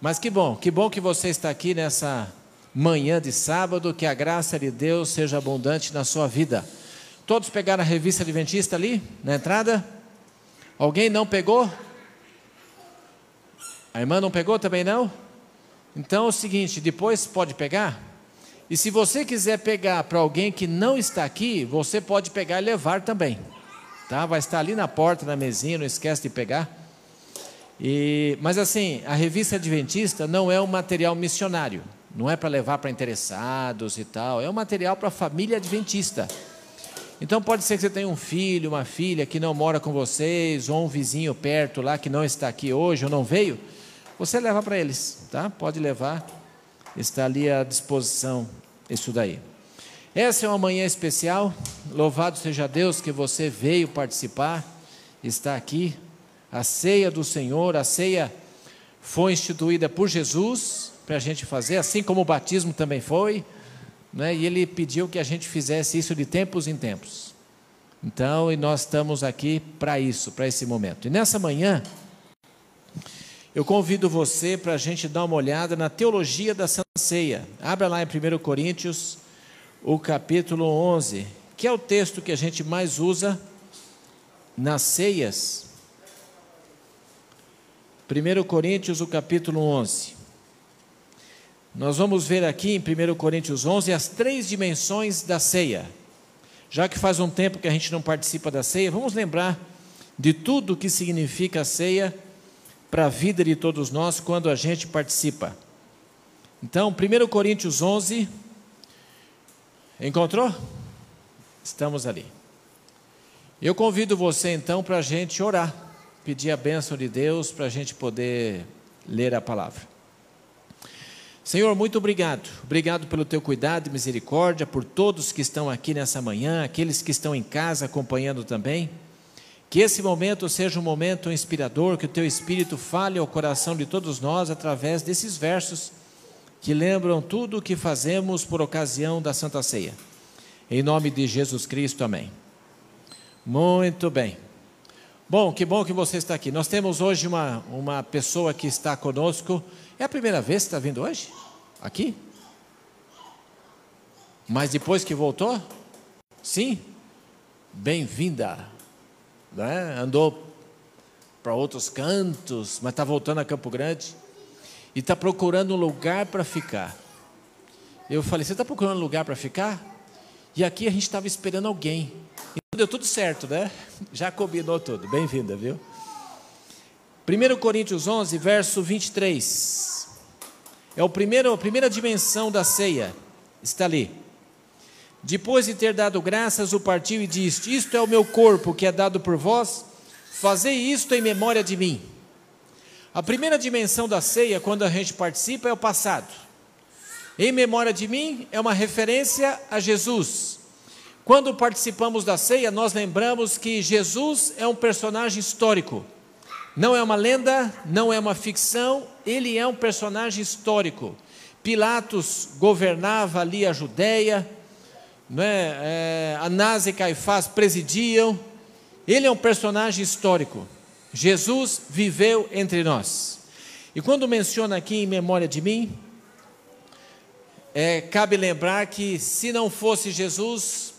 Mas que bom, que bom que você está aqui nessa manhã de sábado, que a graça de Deus seja abundante na sua vida. Todos pegaram a revista Adventista ali, na entrada? Alguém não pegou? A irmã não pegou também não? Então é o seguinte, depois pode pegar? E se você quiser pegar para alguém que não está aqui, você pode pegar e levar também. Tá? Vai estar ali na porta, na mesinha, não esquece de pegar. E, mas assim, a revista Adventista não é um material missionário, não é para levar para interessados e tal, é um material para a família adventista. Então pode ser que você tenha um filho, uma filha que não mora com vocês, ou um vizinho perto lá que não está aqui hoje ou não veio, você leva para eles, tá? Pode levar, está ali à disposição isso daí. Essa é uma manhã especial, louvado seja Deus que você veio participar, está aqui a ceia do Senhor, a ceia foi instituída por Jesus para a gente fazer, assim como o batismo também foi, né? e ele pediu que a gente fizesse isso de tempos em tempos. Então, e nós estamos aqui para isso, para esse momento. E nessa manhã, eu convido você para a gente dar uma olhada na teologia da Santa Ceia. Abra lá em 1 Coríntios, o capítulo 11, que é o texto que a gente mais usa nas ceias 1 Coríntios, o capítulo 11. Nós vamos ver aqui em 1 Coríntios 11 as três dimensões da ceia. Já que faz um tempo que a gente não participa da ceia, vamos lembrar de tudo o que significa a ceia para a vida de todos nós quando a gente participa. Então, 1 Coríntios 11, encontrou? Estamos ali. Eu convido você então para a gente orar pedir a bênção de Deus para a gente poder ler a palavra. Senhor, muito obrigado. Obrigado pelo teu cuidado e misericórdia, por todos que estão aqui nessa manhã, aqueles que estão em casa acompanhando também. Que esse momento seja um momento inspirador, que o teu Espírito fale ao coração de todos nós através desses versos que lembram tudo o que fazemos por ocasião da Santa Ceia. Em nome de Jesus Cristo, amém. Muito bem. Bom, que bom que você está aqui. Nós temos hoje uma, uma pessoa que está conosco. É a primeira vez que está vindo hoje? Aqui? Mas depois que voltou? Sim? Bem-vinda. Né? Andou para outros cantos, mas está voltando a Campo Grande. E está procurando um lugar para ficar. Eu falei: Você está procurando um lugar para ficar? E aqui a gente estava esperando alguém. Deu tudo certo, né? Já combinou tudo. Bem-vinda, viu? 1 Coríntios 11, verso 23. É o primeiro, a primeira dimensão da ceia. Está ali. Depois de ter dado graças, o partiu e disse: Isto é o meu corpo que é dado por vós, fazei isto em memória de mim. A primeira dimensão da ceia, quando a gente participa, é o passado. Em memória de mim é uma referência a Jesus. Quando participamos da ceia, nós lembramos que Jesus é um personagem histórico. Não é uma lenda, não é uma ficção, ele é um personagem histórico. Pilatos governava ali a Judéia, não é? É, Anás e Caifás presidiam. Ele é um personagem histórico. Jesus viveu entre nós. E quando menciona aqui em memória de mim, é, cabe lembrar que se não fosse Jesus,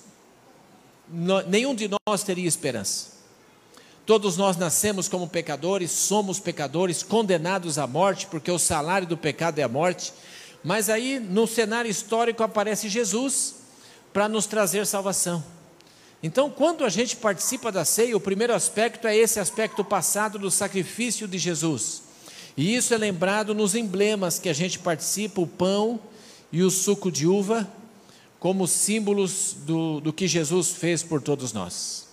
nenhum de nós teria esperança. Todos nós nascemos como pecadores, somos pecadores, condenados à morte, porque o salário do pecado é a morte. Mas aí, no cenário histórico, aparece Jesus para nos trazer salvação. Então, quando a gente participa da ceia, o primeiro aspecto é esse aspecto passado do sacrifício de Jesus. E isso é lembrado nos emblemas que a gente participa, o pão e o suco de uva como símbolos do, do que Jesus fez por todos nós.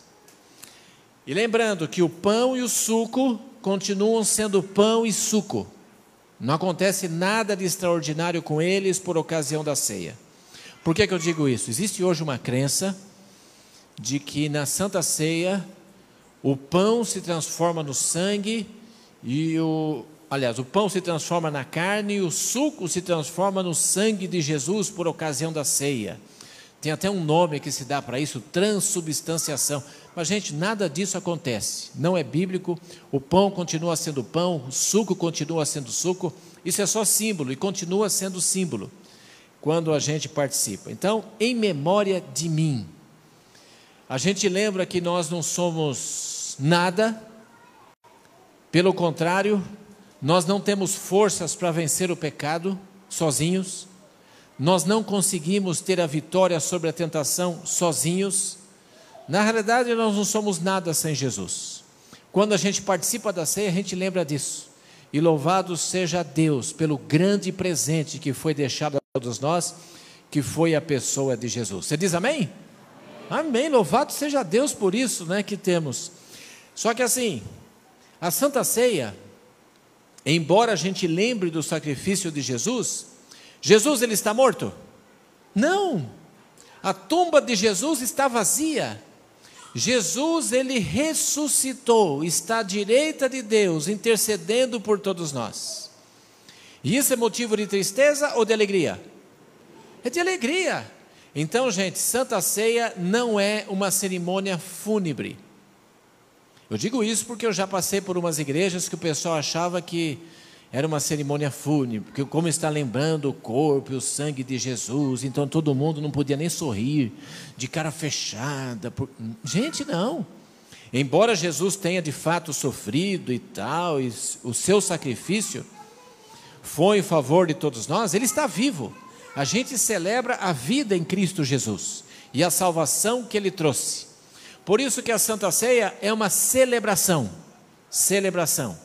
E lembrando que o pão e o suco continuam sendo pão e suco. Não acontece nada de extraordinário com eles por ocasião da ceia. Por que, que eu digo isso? Existe hoje uma crença de que na Santa Ceia o pão se transforma no sangue e o, Aliás, o pão se transforma na carne e o suco se transforma no sangue de Jesus por ocasião da ceia. Tem até um nome que se dá para isso, transubstanciação. Mas, gente, nada disso acontece. Não é bíblico. O pão continua sendo pão, o suco continua sendo suco. Isso é só símbolo e continua sendo símbolo quando a gente participa. Então, em memória de mim. A gente lembra que nós não somos nada, pelo contrário, nós não temos forças para vencer o pecado sozinhos, nós não conseguimos ter a vitória sobre a tentação sozinhos. Na realidade, nós não somos nada sem Jesus. Quando a gente participa da ceia, a gente lembra disso. E louvado seja Deus pelo grande presente que foi deixado a todos nós, que foi a pessoa de Jesus. Você diz amém? Amém. amém. Louvado seja Deus por isso, né, que temos. Só que assim, a Santa Ceia, embora a gente lembre do sacrifício de Jesus, Jesus ele está morto? Não. A tumba de Jesus está vazia. Jesus, ele ressuscitou, está à direita de Deus, intercedendo por todos nós. E isso é motivo de tristeza ou de alegria? É de alegria. Então, gente, Santa Ceia não é uma cerimônia fúnebre. Eu digo isso porque eu já passei por umas igrejas que o pessoal achava que era uma cerimônia fúnebre, porque como está lembrando o corpo e o sangue de Jesus, então todo mundo não podia nem sorrir, de cara fechada. Por... Gente, não. Embora Jesus tenha de fato sofrido e tal, e o seu sacrifício foi em favor de todos nós, ele está vivo. A gente celebra a vida em Cristo Jesus e a salvação que ele trouxe. Por isso que a Santa Ceia é uma celebração. Celebração.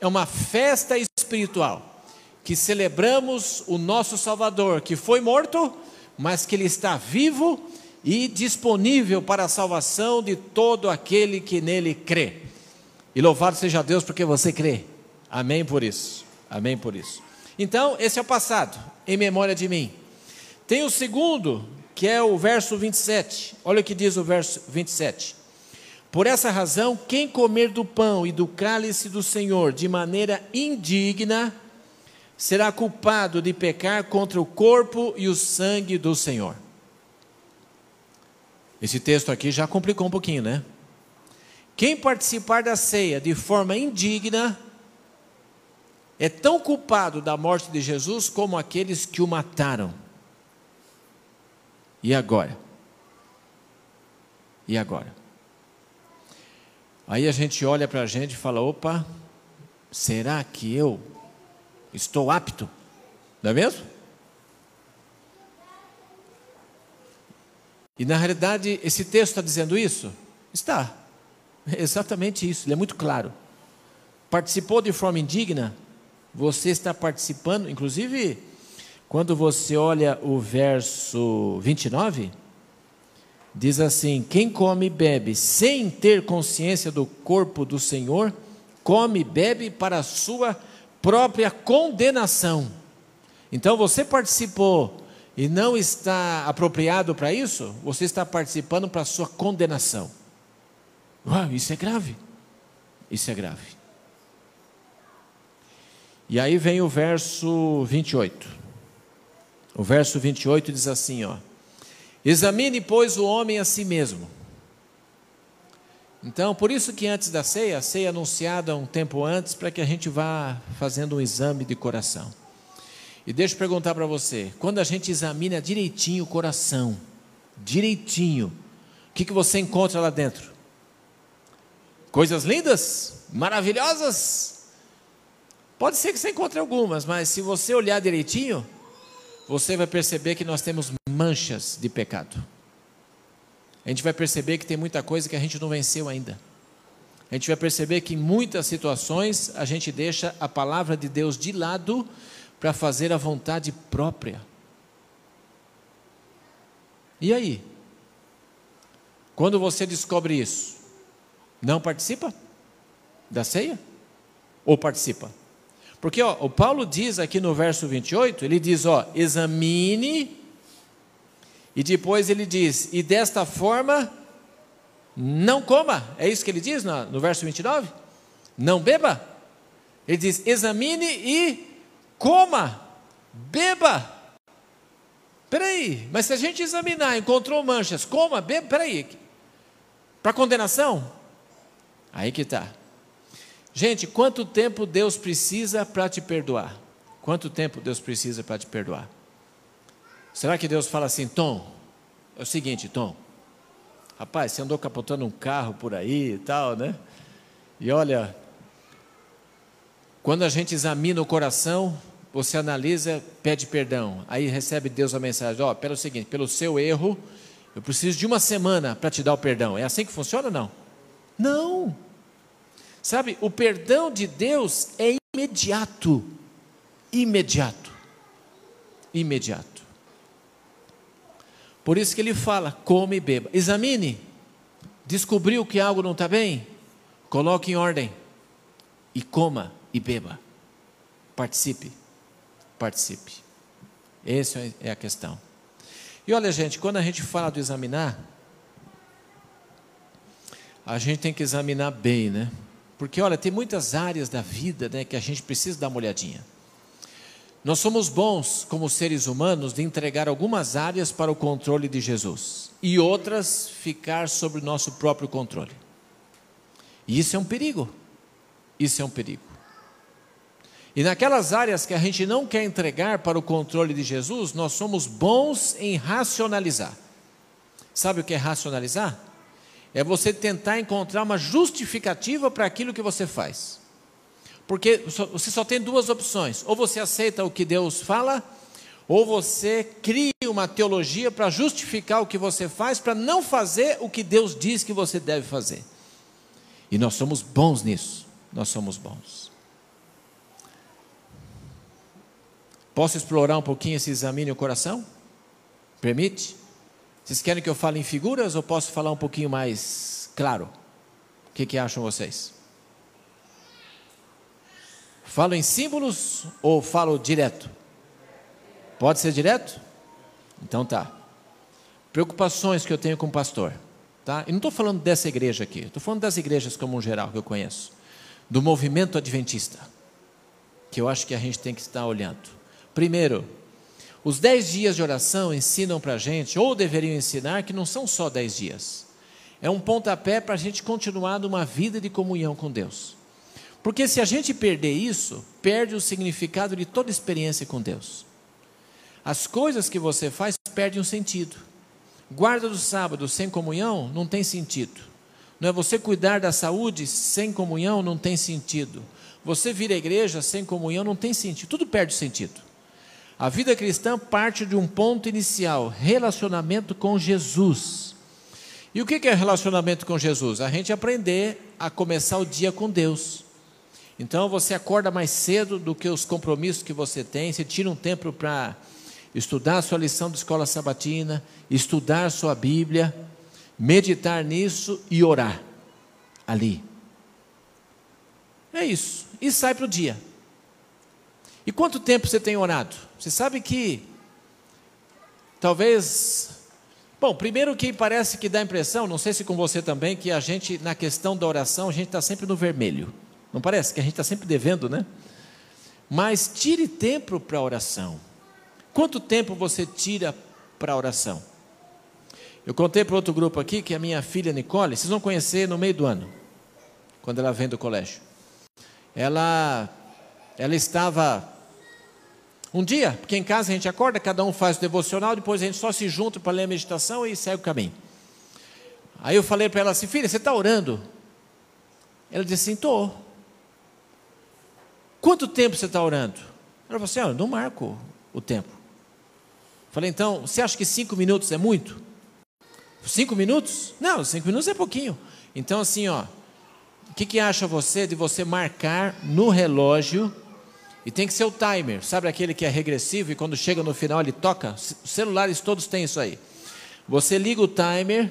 É uma festa espiritual, que celebramos o nosso Salvador, que foi morto, mas que ele está vivo e disponível para a salvação de todo aquele que nele crê. E louvado seja Deus porque você crê. Amém por isso. Amém por isso. Então, esse é o passado, em memória de mim. Tem o segundo, que é o verso 27. Olha o que diz o verso 27. Por essa razão, quem comer do pão e do cálice do Senhor de maneira indigna, será culpado de pecar contra o corpo e o sangue do Senhor. Esse texto aqui já complicou um pouquinho, né? Quem participar da ceia de forma indigna é tão culpado da morte de Jesus como aqueles que o mataram. E agora? E agora? Aí a gente olha para a gente e fala: opa, será que eu estou apto? Não é mesmo? E na realidade, esse texto está dizendo isso? Está. É exatamente isso, ele é muito claro. Participou de forma indigna, você está participando, inclusive, quando você olha o verso 29, diz assim: Quem come e bebe sem ter consciência do corpo do Senhor, come e bebe para a sua própria condenação. Então você participou e não está apropriado para isso, você está participando para a sua condenação. Uau, isso é grave. Isso é grave. E aí vem o verso 28. O verso 28 diz assim, ó: Examine, pois, o homem a si mesmo. Então, por isso que antes da ceia, a ceia é anunciada um tempo antes, para que a gente vá fazendo um exame de coração. E deixa eu perguntar para você: quando a gente examina direitinho o coração, direitinho, o que, que você encontra lá dentro? Coisas lindas? Maravilhosas? Pode ser que você encontre algumas, mas se você olhar direitinho, você vai perceber que nós temos manchas de pecado. A gente vai perceber que tem muita coisa que a gente não venceu ainda. A gente vai perceber que em muitas situações a gente deixa a palavra de Deus de lado para fazer a vontade própria. E aí? Quando você descobre isso, não participa da ceia? Ou participa? Porque ó, o Paulo diz aqui no verso 28, ele diz, ó, examine, e depois ele diz, e desta forma não coma. É isso que ele diz no, no verso 29? Não beba. Ele diz, examine e coma, beba. Peraí, mas se a gente examinar, encontrou manchas, coma, beba, peraí. Para condenação? Aí que está. Gente, quanto tempo Deus precisa para te perdoar? Quanto tempo Deus precisa para te perdoar? Será que Deus fala assim, Tom? É o seguinte, Tom. Rapaz, você andou capotando um carro por aí e tal, né? E olha, quando a gente examina o coração, você analisa, pede perdão. Aí recebe Deus a mensagem: Ó, oh, pelo seguinte, pelo seu erro, eu preciso de uma semana para te dar o perdão. É assim que funciona ou não? Não. Sabe, o perdão de Deus é imediato. Imediato. Imediato. Por isso que ele fala: come e beba. Examine. Descobriu que algo não está bem? Coloque em ordem. E coma e beba. Participe participe. Essa é a questão. E olha, gente, quando a gente fala do examinar, a gente tem que examinar bem, né? Porque, olha, tem muitas áreas da vida né, que a gente precisa dar uma olhadinha. Nós somos bons, como seres humanos, de entregar algumas áreas para o controle de Jesus e outras ficar sob o nosso próprio controle. E isso é um perigo. Isso é um perigo. E naquelas áreas que a gente não quer entregar para o controle de Jesus, nós somos bons em racionalizar. Sabe o que é racionalizar? É você tentar encontrar uma justificativa para aquilo que você faz. Porque você só tem duas opções: ou você aceita o que Deus fala, ou você cria uma teologia para justificar o que você faz, para não fazer o que Deus diz que você deve fazer. E nós somos bons nisso. Nós somos bons. Posso explorar um pouquinho esse examine o coração? Permite? Vocês querem que eu fale em figuras ou posso falar um pouquinho mais claro? O que, que acham vocês? Falo em símbolos ou falo direto? Pode ser direto? Então tá. Preocupações que eu tenho com o pastor. Tá? E não estou falando dessa igreja aqui, estou falando das igrejas como um geral que eu conheço. Do movimento adventista. Que eu acho que a gente tem que estar olhando. Primeiro, os dez dias de oração ensinam para a gente, ou deveriam ensinar, que não são só dez dias. É um pontapé para a gente continuar numa vida de comunhão com Deus. Porque se a gente perder isso, perde o significado de toda experiência com Deus. As coisas que você faz perdem o sentido. Guarda do sábado sem comunhão não tem sentido. Não é você cuidar da saúde sem comunhão não tem sentido. Você vir à igreja sem comunhão não tem sentido. Tudo perde sentido. A vida cristã parte de um ponto inicial: relacionamento com Jesus. E o que é relacionamento com Jesus? A gente aprender a começar o dia com Deus. Então você acorda mais cedo do que os compromissos que você tem, você tira um tempo para estudar a sua lição de escola sabatina, estudar sua Bíblia, meditar nisso e orar ali. É isso. E sai para o dia. E quanto tempo você tem orado? Você sabe que talvez. Bom, primeiro que parece que dá a impressão, não sei se com você também, que a gente, na questão da oração, a gente está sempre no vermelho. Não parece? Que a gente está sempre devendo, né? Mas tire tempo para a oração. Quanto tempo você tira para a oração? Eu contei para outro grupo aqui que a minha filha Nicole, vocês vão conhecer no meio do ano, quando ela vem do colégio. Ela, ela estava um dia, porque em casa a gente acorda, cada um faz o devocional, depois a gente só se junta para ler a meditação e segue o caminho. Aí eu falei para ela assim, filha, você está orando? Ela disse assim, estou. Quanto tempo você está orando? Ela falou assim, ah, eu não marco o tempo. Falei, então, você acha que cinco minutos é muito? Cinco minutos? Não, cinco minutos é pouquinho. Então, assim, ó, o que, que acha você de você marcar no relógio e tem que ser o timer, sabe aquele que é regressivo e quando chega no final ele toca? Os celulares todos têm isso aí. Você liga o timer,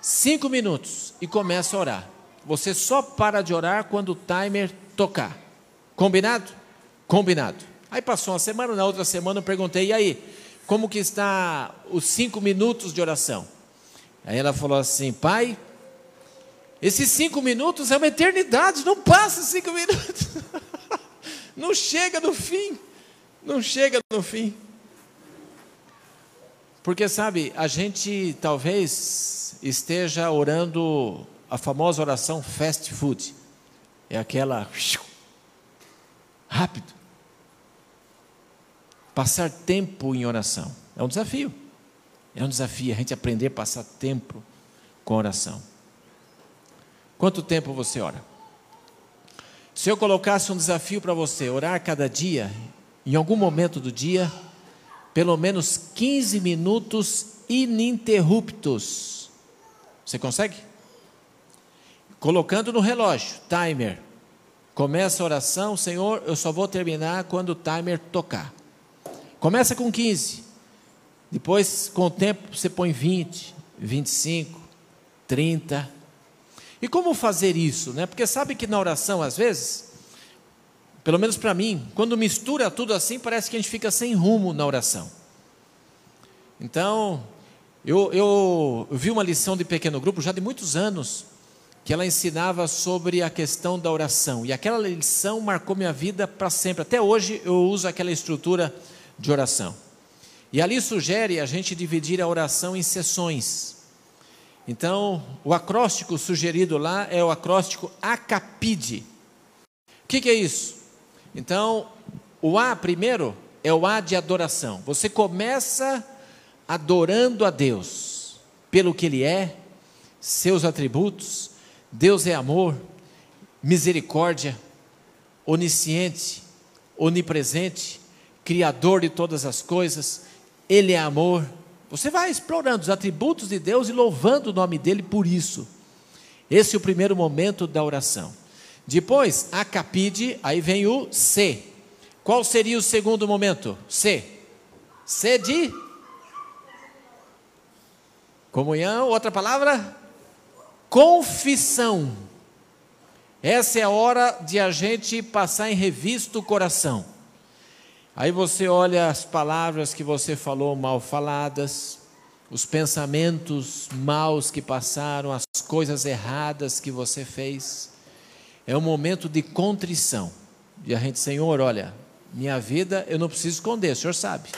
cinco minutos e começa a orar. Você só para de orar quando o timer tocar. Combinado? Combinado. Aí passou uma semana, na outra semana eu perguntei, e aí, como que está os cinco minutos de oração? Aí ela falou assim, pai, esses cinco minutos é uma eternidade, não passa cinco minutos. Não chega no fim. Não chega no fim. Porque, sabe, a gente talvez esteja orando a famosa oração fast food. É aquela. rápido. Passar tempo em oração. É um desafio. É um desafio a gente aprender a passar tempo com oração. Quanto tempo você ora? Se eu colocasse um desafio para você, orar cada dia, em algum momento do dia, pelo menos 15 minutos ininterruptos. Você consegue? Colocando no relógio, timer. Começa a oração, Senhor, eu só vou terminar quando o timer tocar. Começa com 15. Depois, com o tempo, você põe 20, 25, 30. E como fazer isso, né? Porque sabe que na oração, às vezes, pelo menos para mim, quando mistura tudo assim, parece que a gente fica sem rumo na oração. Então, eu, eu, eu vi uma lição de pequeno grupo já de muitos anos, que ela ensinava sobre a questão da oração. E aquela lição marcou minha vida para sempre. Até hoje eu uso aquela estrutura de oração. E ali sugere a gente dividir a oração em sessões. Então, o acróstico sugerido lá é o acróstico ACAPIDE. O que, que é isso? Então, o A primeiro é o A de adoração. Você começa adorando a Deus pelo que Ele é, seus atributos. Deus é amor, misericórdia, onisciente, onipresente, criador de todas as coisas. Ele é amor, você vai explorando os atributos de Deus e louvando o nome dele por isso. Esse é o primeiro momento da oração. Depois, a capide, aí vem o C. Qual seria o segundo momento? C. C de comunhão, outra palavra? Confissão. Essa é a hora de a gente passar em revista o coração. Aí você olha as palavras que você falou mal faladas, os pensamentos maus que passaram, as coisas erradas que você fez. É um momento de contrição. E a gente, Senhor, olha, minha vida eu não preciso esconder, o Senhor sabe.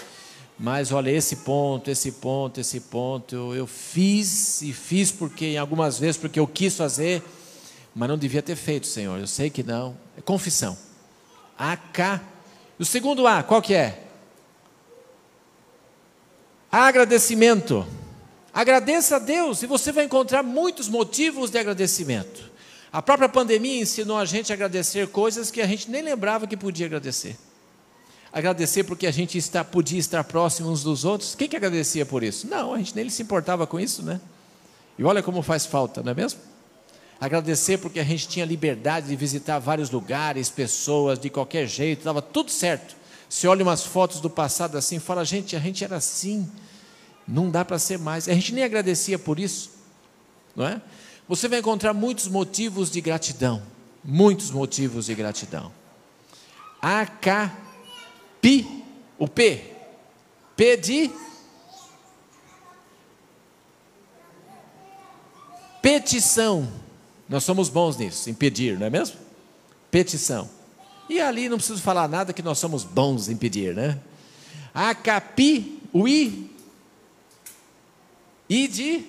Mas olha, esse ponto, esse ponto, esse ponto, eu, eu fiz e fiz porque, em algumas vezes, porque eu quis fazer, mas não devia ter feito, Senhor. Eu sei que não. É confissão. O segundo A, qual que é? Agradecimento. Agradeça a Deus e você vai encontrar muitos motivos de agradecimento. A própria pandemia ensinou a gente a agradecer coisas que a gente nem lembrava que podia agradecer. Agradecer porque a gente está, podia estar próximo uns dos outros. Quem que agradecia por isso? Não, a gente nem se importava com isso, né? E olha como faz falta, não é mesmo? Agradecer porque a gente tinha liberdade de visitar vários lugares, pessoas, de qualquer jeito, estava tudo certo. Você olha umas fotos do passado assim, fala, gente, a gente era assim, não dá para ser mais. A gente nem agradecia por isso, não é? Você vai encontrar muitos motivos de gratidão, muitos motivos de gratidão. A, K, P, o P, P de petição. Nós somos bons nisso, em pedir, não é mesmo? Petição. E ali não preciso falar nada que nós somos bons em pedir, né? Acapi, o I, I de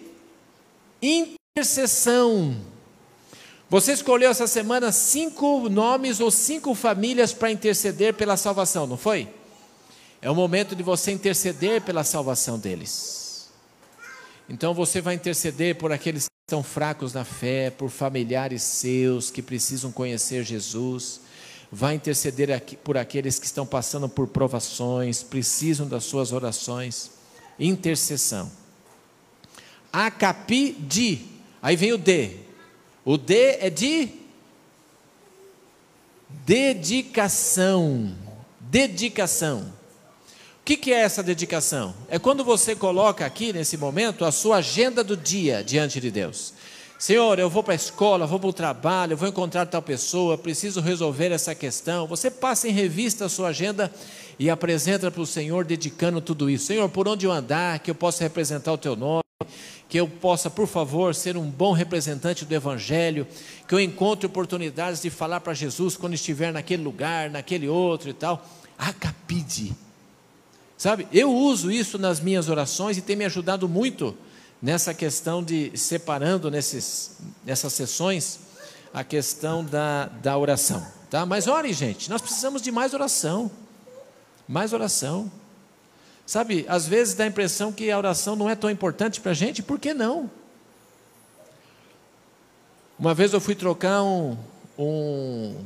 intercessão. Você escolheu essa semana cinco nomes ou cinco famílias para interceder pela salvação, não foi? É o momento de você interceder pela salvação deles. Então você vai interceder por aqueles estão fracos na fé, por familiares seus que precisam conhecer Jesus. Vai interceder aqui por aqueles que estão passando por provações, precisam das suas orações. Intercessão. Acapi de. Aí vem o D. O D é de dedicação. Dedicação. O que, que é essa dedicação? É quando você coloca aqui, nesse momento, a sua agenda do dia diante de Deus. Senhor, eu vou para a escola, vou para o trabalho, vou encontrar tal pessoa, preciso resolver essa questão. Você passa em revista a sua agenda e apresenta para o Senhor, dedicando tudo isso. Senhor, por onde eu andar, que eu possa representar o teu nome, que eu possa, por favor, ser um bom representante do Evangelho, que eu encontre oportunidades de falar para Jesus quando estiver naquele lugar, naquele outro e tal. Acapide Sabe, eu uso isso nas minhas orações e tem me ajudado muito nessa questão de separando nesses, nessas sessões a questão da, da oração. Tá? Mas ore, gente, nós precisamos de mais oração. Mais oração. Sabe, às vezes dá a impressão que a oração não é tão importante para a gente, por que não? Uma vez eu fui trocar um, um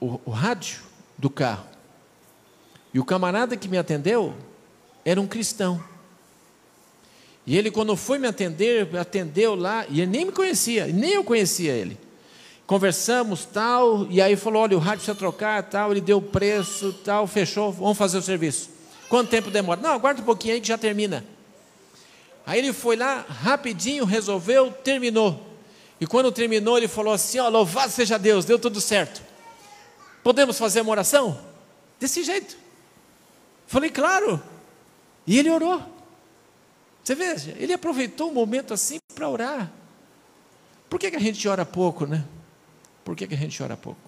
o, o rádio do carro. E o camarada que me atendeu era um cristão. E ele, quando foi me atender, atendeu lá, e ele nem me conhecia, nem eu conhecia ele. Conversamos, tal, e aí falou: olha, o rádio precisa trocar, tal, ele deu o preço, tal, fechou, vamos fazer o serviço. Quanto tempo demora? Não, aguarda um pouquinho aí que já termina. Aí ele foi lá, rapidinho, resolveu, terminou. E quando terminou, ele falou assim: ó, louvado seja Deus, deu tudo certo. Podemos fazer uma oração? Desse jeito. Falei, claro. E ele orou. Você veja, ele aproveitou um momento assim para orar. Por que, que a gente ora pouco, né? Por que, que a gente ora pouco?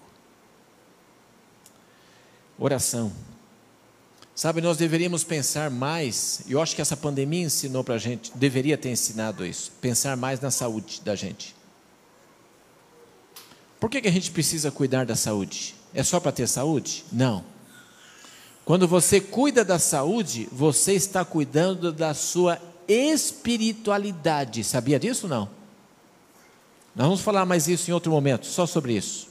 Oração. Sabe, nós deveríamos pensar mais, e eu acho que essa pandemia ensinou para a gente, deveria ter ensinado isso, pensar mais na saúde da gente. Por que, que a gente precisa cuidar da saúde? É só para ter saúde? Não. Quando você cuida da saúde, você está cuidando da sua espiritualidade. Sabia disso não? Nós vamos falar mais isso em outro momento, só sobre isso.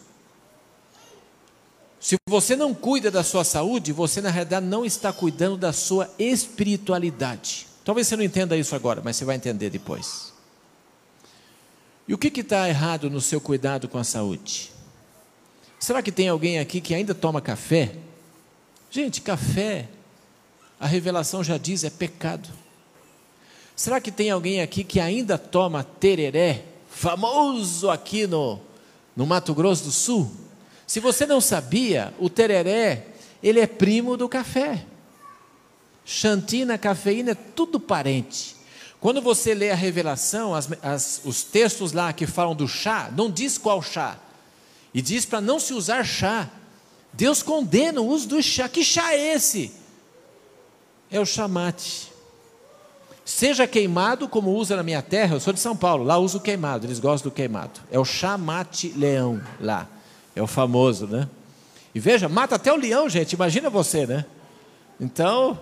Se você não cuida da sua saúde, você na realidade não está cuidando da sua espiritualidade. Talvez você não entenda isso agora, mas você vai entender depois. E o que está errado no seu cuidado com a saúde? Será que tem alguém aqui que ainda toma café? Gente, café, a revelação já diz, é pecado. Será que tem alguém aqui que ainda toma tereré, famoso aqui no, no Mato Grosso do Sul? Se você não sabia, o tereré, ele é primo do café. Xantina, cafeína, é tudo parente. Quando você lê a revelação, as, as, os textos lá que falam do chá, não diz qual chá. E diz para não se usar chá. Deus condena o uso do chá. Que chá é esse? É o chamate. Seja queimado, como usa na minha terra, eu sou de São Paulo, lá uso queimado, eles gostam do queimado. É o chamate leão lá. É o famoso, né? E veja, mata até o leão, gente, imagina você, né? Então,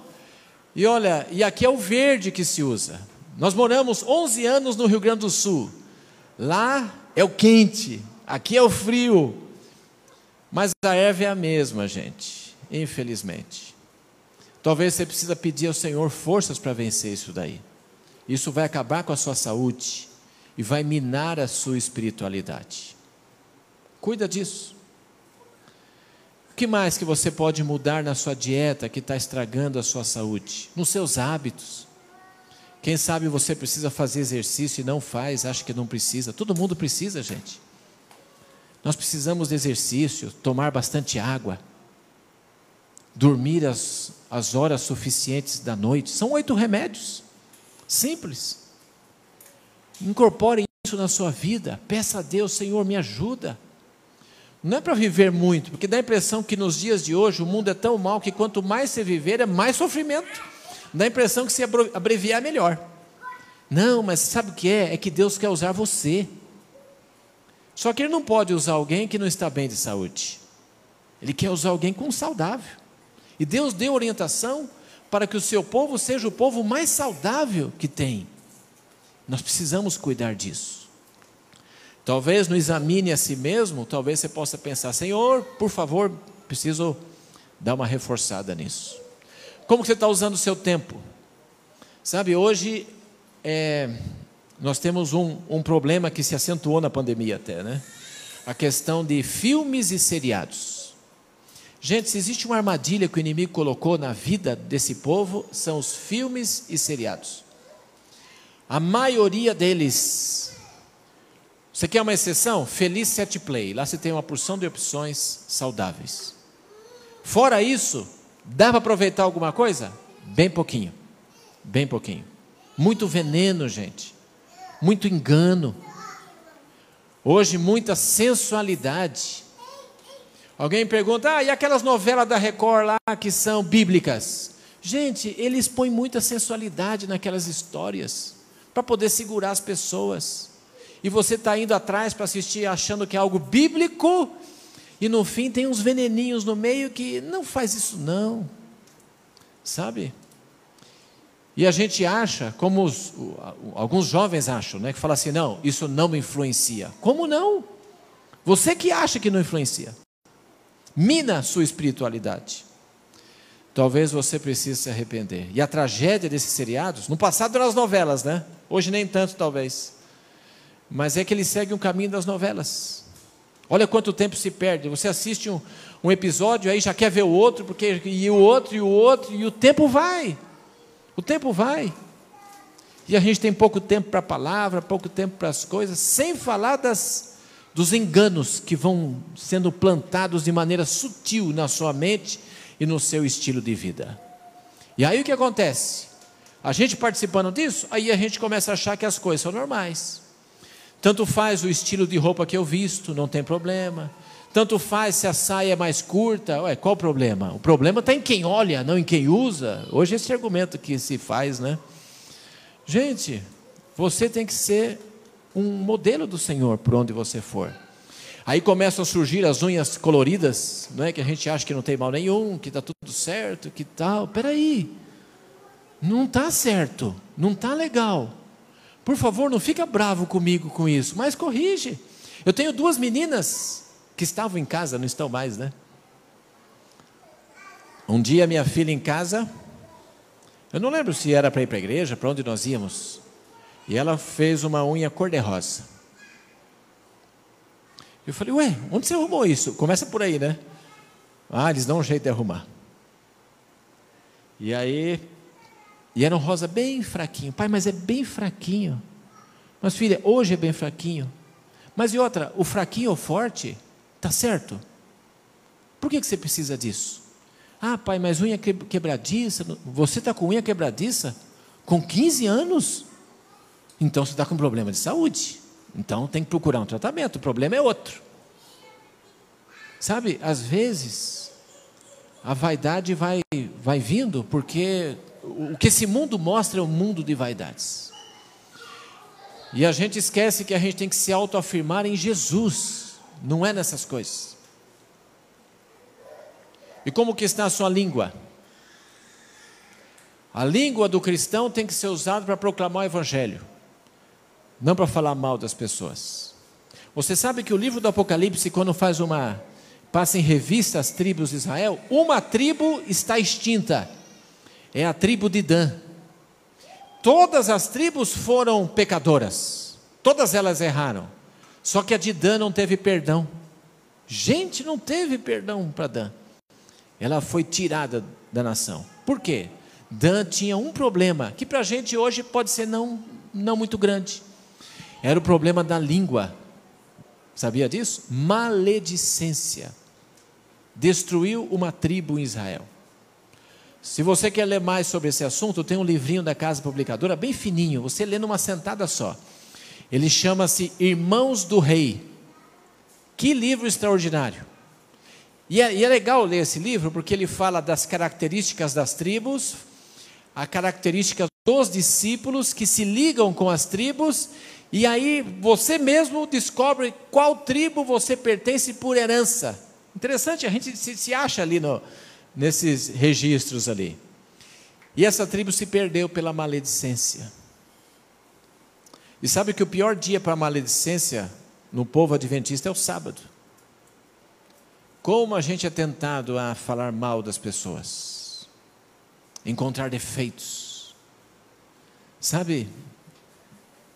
e olha, e aqui é o verde que se usa. Nós moramos 11 anos no Rio Grande do Sul. Lá é o quente, aqui é o frio. Mas a erva é a mesma, gente, infelizmente. Talvez você precisa pedir ao Senhor forças para vencer isso daí. Isso vai acabar com a sua saúde e vai minar a sua espiritualidade. Cuida disso. O que mais que você pode mudar na sua dieta que está estragando a sua saúde? Nos seus hábitos. Quem sabe você precisa fazer exercício e não faz, acha que não precisa. Todo mundo precisa, gente. Nós precisamos de exercício, tomar bastante água, dormir as, as horas suficientes da noite. São oito remédios, simples. Incorpore isso na sua vida. Peça a Deus, Senhor, me ajuda. Não é para viver muito, porque dá a impressão que nos dias de hoje o mundo é tão mal que quanto mais você viver, é mais sofrimento. Dá a impressão que se abreviar, melhor. Não, mas sabe o que é? É que Deus quer usar você. Só que ele não pode usar alguém que não está bem de saúde. Ele quer usar alguém com saudável. E Deus deu orientação para que o seu povo seja o povo mais saudável que tem. Nós precisamos cuidar disso. Talvez no examine a si mesmo, talvez você possa pensar: Senhor, por favor, preciso dar uma reforçada nisso. Como você está usando o seu tempo? Sabe, hoje é, nós temos um, um problema que se acentuou na pandemia até, né? A questão de filmes e seriados. Gente, se existe uma armadilha que o inimigo colocou na vida desse povo, são os filmes e seriados. A maioria deles. Você quer uma exceção? Feliz Set Play. Lá você tem uma porção de opções saudáveis. Fora isso, dá para aproveitar alguma coisa? Bem pouquinho. Bem pouquinho. Muito veneno, gente muito engano, hoje muita sensualidade. Alguém pergunta: ah, e aquelas novelas da Record lá que são bíblicas? Gente, eles põem muita sensualidade naquelas histórias para poder segurar as pessoas. E você está indo atrás para assistir achando que é algo bíblico, e no fim tem uns veneninhos no meio que não faz isso não. Sabe? E a gente acha, como os, alguns jovens acham, né, que fala assim: não, isso não me influencia. Como não? Você que acha que não influencia mina sua espiritualidade. Talvez você precise se arrepender. E a tragédia desses seriados, no passado eram as novelas, né? Hoje nem tanto, talvez. Mas é que ele segue um caminho das novelas. Olha quanto tempo se perde. Você assiste um, um episódio, aí já quer ver o outro, porque e o outro, e o outro, e o tempo vai. O tempo vai. E a gente tem pouco tempo para a palavra, pouco tempo para as coisas, sem falar das dos enganos que vão sendo plantados de maneira sutil na sua mente e no seu estilo de vida. E aí o que acontece? A gente participando disso, aí a gente começa a achar que as coisas são normais. Tanto faz o estilo de roupa que eu visto, não tem problema. Tanto faz se a saia é mais curta, ué, qual o problema? O problema está em quem olha, não em quem usa. Hoje esse argumento que se faz, né? Gente, você tem que ser um modelo do Senhor por onde você for. Aí começam a surgir as unhas coloridas, não é que a gente acha que não tem mal nenhum, que está tudo certo, que tal. Peraí, não está certo, não está legal. Por favor, não fica bravo comigo com isso, mas corrige. Eu tenho duas meninas que estavam em casa, não estão mais, né? Um dia minha filha em casa, eu não lembro se era para ir para a igreja, para onde nós íamos. E ela fez uma unha cor-de-rosa. Eu falei, ué, onde você arrumou isso? Começa por aí, né? Ah, eles dão um jeito de arrumar. E aí, e era um rosa bem fraquinho. Pai, mas é bem fraquinho. Mas filha, hoje é bem fraquinho. Mas e outra, o fraquinho ou forte, tá certo? Por que, que você precisa disso? Ah, pai, mas unha quebradiça. Você está com unha quebradiça? Com 15 anos? Então você está com problema de saúde. Então tem que procurar um tratamento. O problema é outro. Sabe, às vezes a vaidade vai, vai vindo porque o que esse mundo mostra é um mundo de vaidades. E a gente esquece que a gente tem que se autoafirmar em Jesus, não é nessas coisas. E como que está a sua língua? A língua do cristão tem que ser usada para proclamar o evangelho não para falar mal das pessoas. Você sabe que o livro do Apocalipse, quando faz uma passa em revista as tribos de Israel, uma tribo está extinta. É a tribo de Dan. Todas as tribos foram pecadoras. Todas elas erraram. Só que a de Dan não teve perdão. Gente, não teve perdão para Dan. Ela foi tirada da nação. Por quê? Dan tinha um problema que para a gente hoje pode ser não, não muito grande. Era o problema da língua. Sabia disso? Maledicência. Destruiu uma tribo em Israel. Se você quer ler mais sobre esse assunto, tem um livrinho da Casa Publicadora, bem fininho, você lê numa sentada só. Ele chama-se Irmãos do Rei. Que livro extraordinário. E é, e é, legal ler esse livro porque ele fala das características das tribos, a característica dos discípulos que se ligam com as tribos e aí você mesmo descobre qual tribo você pertence por herança. Interessante, a gente se, se acha ali no, nesses registros ali. E essa tribo se perdeu pela maledicência. E sabe que o pior dia para a maledicência no povo adventista é o sábado. Como a gente é tentado a falar mal das pessoas, encontrar defeitos. Sabe,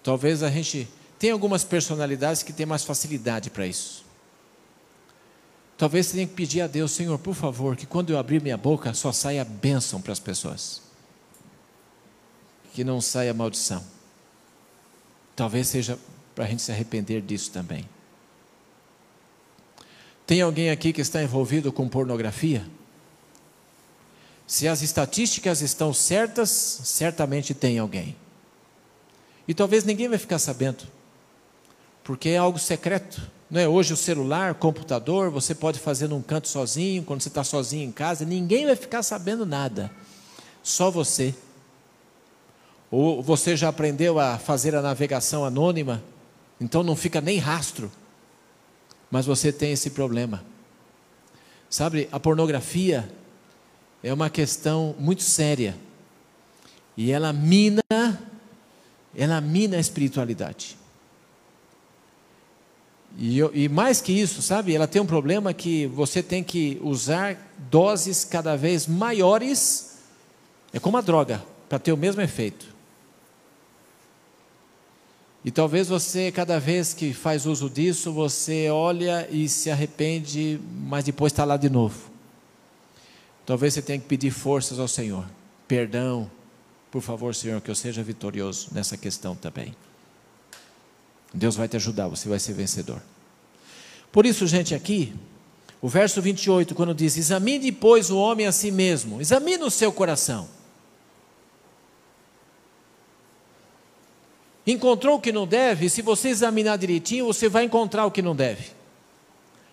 Talvez a gente tenha algumas personalidades que têm mais facilidade para isso. Talvez você tenha que pedir a Deus, Senhor, por favor, que quando eu abrir minha boca só saia bênção para as pessoas. Que não saia maldição. Talvez seja para a gente se arrepender disso também. Tem alguém aqui que está envolvido com pornografia? Se as estatísticas estão certas, certamente tem alguém. E talvez ninguém vai ficar sabendo, porque é algo secreto, Não é? Hoje o celular, computador, você pode fazer num canto sozinho, quando você está sozinho em casa, ninguém vai ficar sabendo nada, só você. Ou você já aprendeu a fazer a navegação anônima, então não fica nem rastro, mas você tem esse problema. Sabe, a pornografia é uma questão muito séria. E ela mina, ela mina a espiritualidade. E, e, mais que isso, sabe, ela tem um problema que você tem que usar doses cada vez maiores, é como a droga, para ter o mesmo efeito. E talvez você, cada vez que faz uso disso, você olha e se arrepende, mas depois está lá de novo. Talvez você tenha que pedir forças ao Senhor, perdão, por favor, Senhor, que eu seja vitorioso nessa questão também. Deus vai te ajudar, você vai ser vencedor. Por isso, gente, aqui, o verso 28, quando diz: Examine, pois, o homem a si mesmo, examine o seu coração. Encontrou o que não deve, se você examinar direitinho, você vai encontrar o que não deve.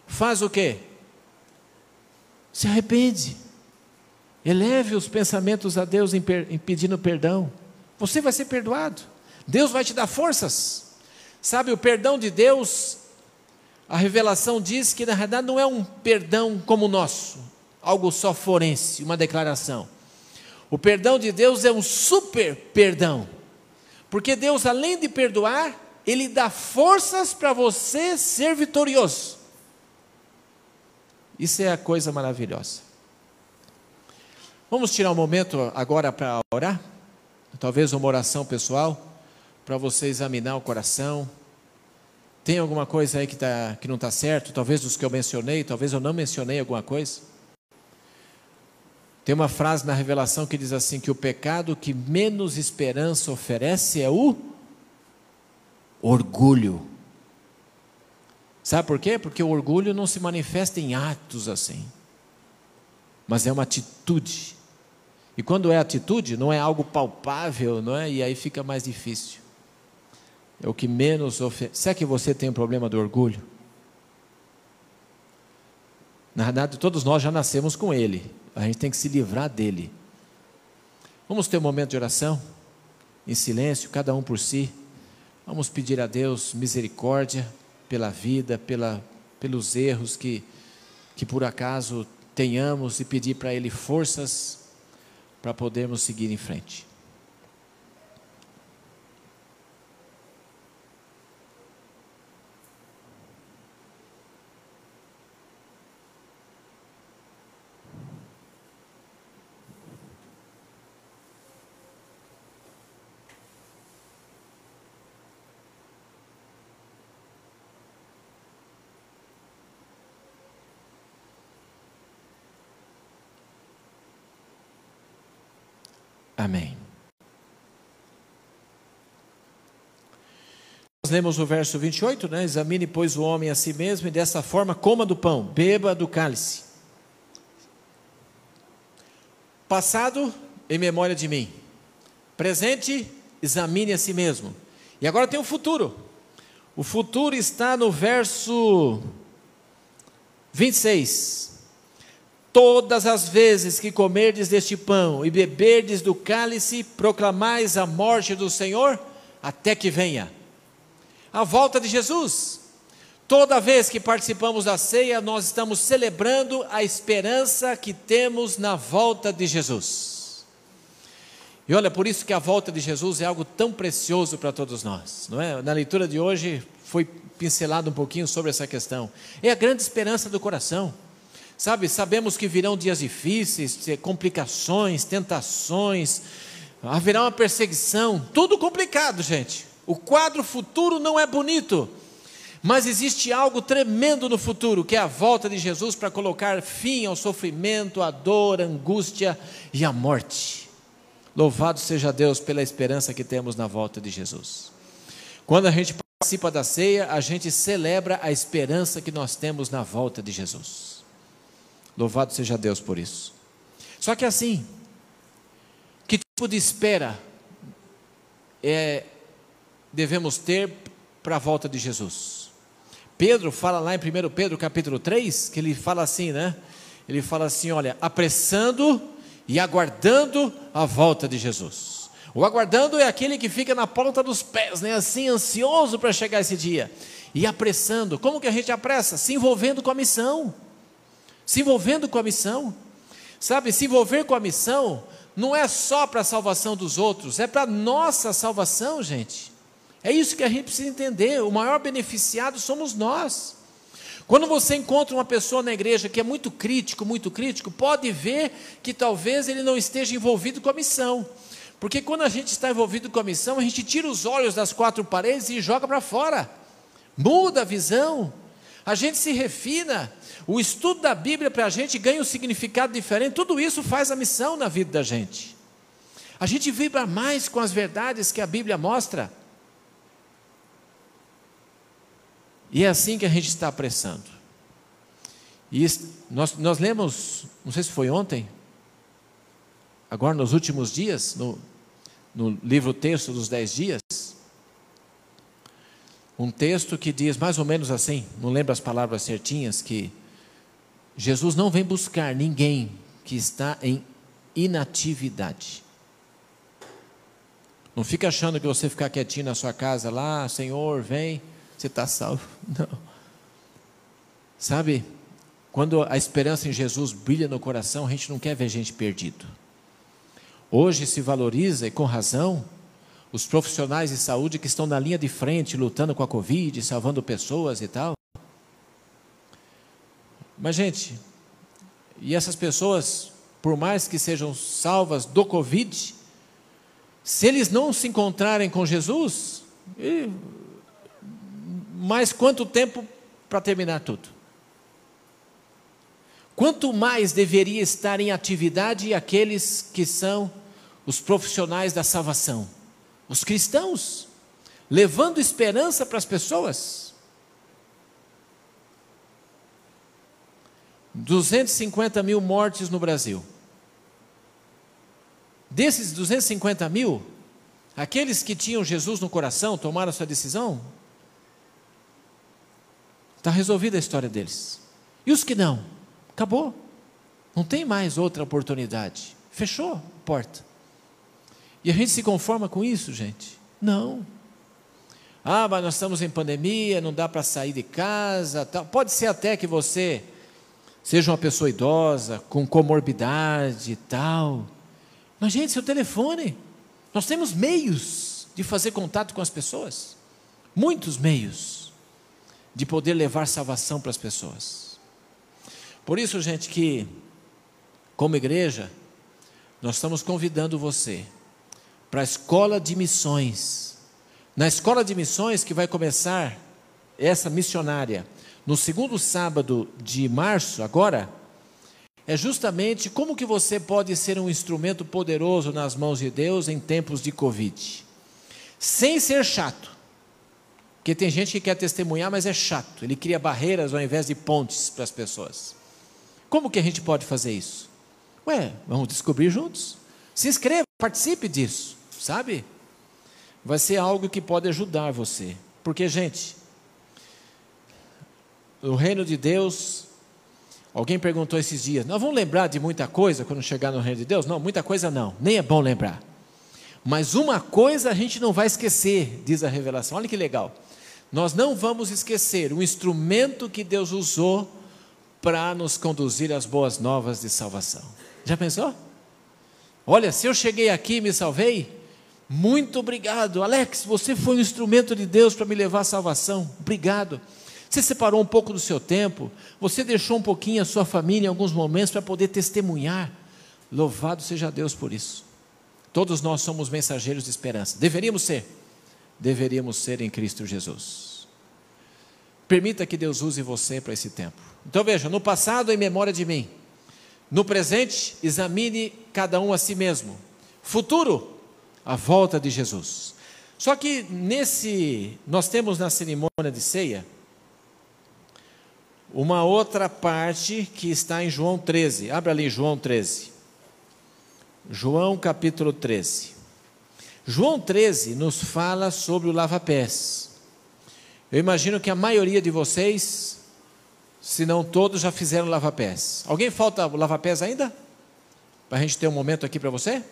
Faz o quê? Se arrepende. Eleve os pensamentos a Deus em, per, em pedindo perdão. Você vai ser perdoado. Deus vai te dar forças. Sabe, o perdão de Deus, a revelação diz que na verdade não é um perdão como o nosso, algo só forense, uma declaração. O perdão de Deus é um super perdão porque Deus, além de perdoar, Ele dá forças para você ser vitorioso. Isso é a coisa maravilhosa. Vamos tirar um momento agora para orar? Talvez uma oração pessoal, para você examinar o coração. Tem alguma coisa aí que, tá, que não está certo? Talvez dos que eu mencionei, talvez eu não mencionei alguma coisa. Tem uma frase na revelação que diz assim: que o pecado que menos esperança oferece é o orgulho. Sabe por quê? Porque o orgulho não se manifesta em atos assim, mas é uma atitude. E quando é atitude, não é algo palpável, não é? E aí fica mais difícil. É o que menos oferece. Será que você tem um problema do orgulho? Na verdade, todos nós já nascemos com ele. A gente tem que se livrar dele. Vamos ter um momento de oração, em silêncio, cada um por si. Vamos pedir a Deus misericórdia pela vida, pela, pelos erros que, que por acaso tenhamos e pedir para Ele forças para podermos seguir em frente. Amém. Nós lemos o verso 28, né? Examine, pois, o homem a si mesmo, e dessa forma coma do pão, beba do cálice. Passado, em memória de mim. Presente, examine a si mesmo. E agora tem o futuro. O futuro está no verso 26. Todas as vezes que comerdes deste pão e beberdes do cálice, proclamais a morte do Senhor até que venha. A volta de Jesus. Toda vez que participamos da ceia, nós estamos celebrando a esperança que temos na volta de Jesus. E olha, por isso que a volta de Jesus é algo tão precioso para todos nós, não é? Na leitura de hoje foi pincelado um pouquinho sobre essa questão. É a grande esperança do coração. Sabe, sabemos que virão dias difíceis, complicações, tentações, haverá uma perseguição, tudo complicado, gente. O quadro futuro não é bonito, mas existe algo tremendo no futuro, que é a volta de Jesus para colocar fim ao sofrimento, à dor, à angústia e à morte. Louvado seja Deus pela esperança que temos na volta de Jesus. Quando a gente participa da ceia, a gente celebra a esperança que nós temos na volta de Jesus. Louvado seja Deus por isso. Só que assim, que tipo de espera é, devemos ter para a volta de Jesus? Pedro fala lá em 1 Pedro capítulo 3, que ele fala assim, né? Ele fala assim: olha, apressando e aguardando a volta de Jesus. O aguardando é aquele que fica na ponta dos pés, né? Assim, ansioso para chegar esse dia. E apressando, como que a gente apressa? Se envolvendo com a missão. Se envolvendo com a missão. Sabe, se envolver com a missão não é só para a salvação dos outros, é para a nossa salvação, gente. É isso que a gente precisa entender. O maior beneficiado somos nós. Quando você encontra uma pessoa na igreja que é muito crítico, muito crítico, pode ver que talvez ele não esteja envolvido com a missão. Porque quando a gente está envolvido com a missão, a gente tira os olhos das quatro paredes e joga para fora. Muda a visão. A gente se refina. O estudo da Bíblia para a gente ganha um significado diferente. Tudo isso faz a missão na vida da gente. A gente vibra mais com as verdades que a Bíblia mostra. E é assim que a gente está apressando. E nós, nós lemos, não sei se foi ontem, agora nos últimos dias, no, no livro Texto dos Dez Dias, um texto que diz mais ou menos assim, não lembro as palavras certinhas, que Jesus não vem buscar ninguém que está em inatividade. Não fica achando que você ficar quietinho na sua casa lá, Senhor, vem você está salvo. Não. Sabe, quando a esperança em Jesus brilha no coração, a gente não quer ver gente perdido. Hoje se valoriza, e com razão, os profissionais de saúde que estão na linha de frente, lutando com a Covid, salvando pessoas e tal. Mas, gente, e essas pessoas, por mais que sejam salvas do Covid, se eles não se encontrarem com Jesus, mas quanto tempo para terminar tudo? Quanto mais deveria estar em atividade aqueles que são os profissionais da salvação, os cristãos, levando esperança para as pessoas? 250 mil mortes no Brasil. Desses 250 mil, aqueles que tinham Jesus no coração tomaram sua decisão? Está resolvida a história deles. E os que não? Acabou. Não tem mais outra oportunidade. Fechou a porta. E a gente se conforma com isso, gente? Não. Ah, mas nós estamos em pandemia, não dá para sair de casa. Tal. Pode ser até que você seja uma pessoa idosa, com comorbidade e tal. Mas, gente, seu telefone, nós temos meios de fazer contato com as pessoas. Muitos meios de poder levar salvação para as pessoas. Por isso, gente, que como igreja, nós estamos convidando você para a escola de missões. Na escola de missões que vai começar essa missionária no segundo sábado de março, agora, é justamente como que você pode ser um instrumento poderoso nas mãos de Deus em tempos de Covid. Sem ser chato. Porque tem gente que quer testemunhar, mas é chato. Ele cria barreiras ao invés de pontes para as pessoas. Como que a gente pode fazer isso? Ué, vamos descobrir juntos. Se inscreva, participe disso, sabe? Vai ser algo que pode ajudar você. Porque, gente, no reino de Deus, alguém perguntou esses dias: nós vamos lembrar de muita coisa quando chegar no reino de Deus? Não, muita coisa não, nem é bom lembrar. Mas uma coisa a gente não vai esquecer, diz a revelação. Olha que legal. Nós não vamos esquecer o instrumento que Deus usou para nos conduzir às boas novas de salvação. Já pensou? Olha, se eu cheguei aqui e me salvei, muito obrigado. Alex, você foi um instrumento de Deus para me levar à salvação. Obrigado. Você separou um pouco do seu tempo, você deixou um pouquinho a sua família em alguns momentos para poder testemunhar. Louvado seja Deus por isso. Todos nós somos mensageiros de esperança. Deveríamos ser deveríamos ser em Cristo Jesus. Permita que Deus use você para esse tempo. Então veja, no passado, em memória de mim. No presente, examine cada um a si mesmo. Futuro, a volta de Jesus. Só que nesse, nós temos na cerimônia de ceia, uma outra parte que está em João 13. Abra ali João 13. João capítulo 13. João 13 nos fala sobre o lava-pés. Eu imagino que a maioria de vocês, se não todos, já fizeram lava-pés. Alguém falta lava-pés ainda? Para a gente ter um momento aqui para você?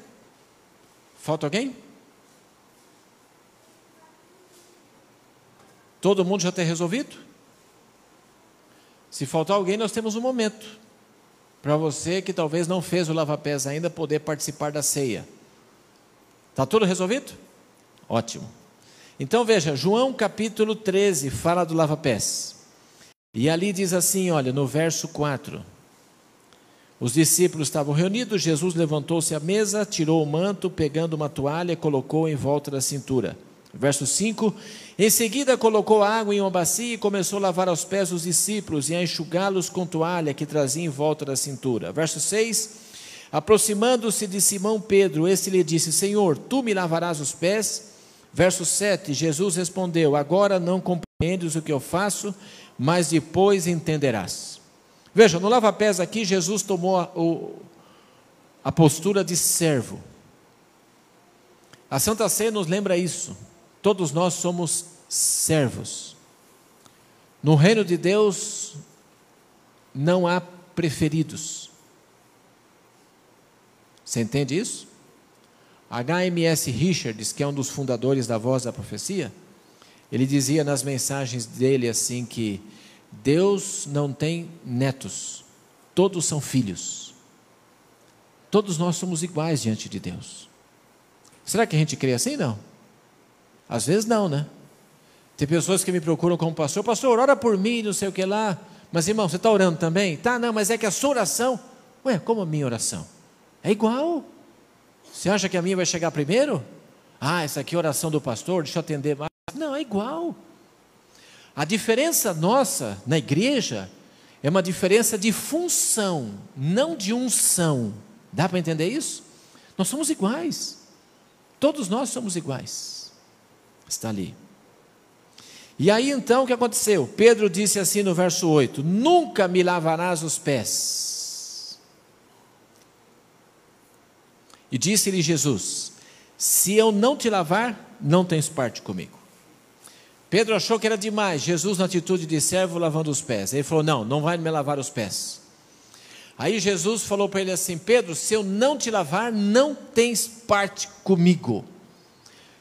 Falta alguém? Todo mundo já tem resolvido? Se faltar alguém, nós temos um momento para você que talvez não fez o lava-pés ainda poder participar da ceia. Está tudo resolvido? Ótimo. Então veja, João capítulo 13 fala do lava-pés. E ali diz assim, olha, no verso 4. Os discípulos estavam reunidos, Jesus levantou-se à mesa, tirou o manto, pegando uma toalha, colocou em volta da cintura. Verso 5: Em seguida colocou água em uma bacia e começou a lavar os pés dos discípulos e a enxugá-los com toalha que trazia em volta da cintura. Verso 6: Aproximando-se de Simão Pedro, este lhe disse: Senhor, tu me lavarás os pés? Verso 7: Jesus respondeu: Agora não compreendes o que eu faço, mas depois entenderás. Veja, no lava-pés aqui, Jesus tomou a, o, a postura de servo. A Santa Ceia nos lembra isso. Todos nós somos servos. No reino de Deus não há preferidos. Você entende isso? HMS Richards, que é um dos fundadores da Voz da Profecia, ele dizia nas mensagens dele assim que Deus não tem netos, todos são filhos. Todos nós somos iguais diante de Deus. Será que a gente crê assim? Não. Às vezes não, né? Tem pessoas que me procuram como pastor, pastor, ora por mim, não sei o que lá. Mas irmão, você está orando também? Tá, não, mas é que a sua oração, ué, como a minha oração? É igual. Você acha que a minha vai chegar primeiro? Ah, essa aqui é a oração do pastor, deixa eu atender mais. Não, é igual. A diferença nossa na igreja é uma diferença de função, não de unção. Dá para entender isso? Nós somos iguais. Todos nós somos iguais. Está ali. E aí então o que aconteceu? Pedro disse assim no verso 8: Nunca me lavarás os pés. E disse-lhe Jesus: Se eu não te lavar, não tens parte comigo. Pedro achou que era demais, Jesus na atitude de servo lavando os pés. Ele falou: Não, não vai me lavar os pés. Aí Jesus falou para ele assim: Pedro, se eu não te lavar, não tens parte comigo.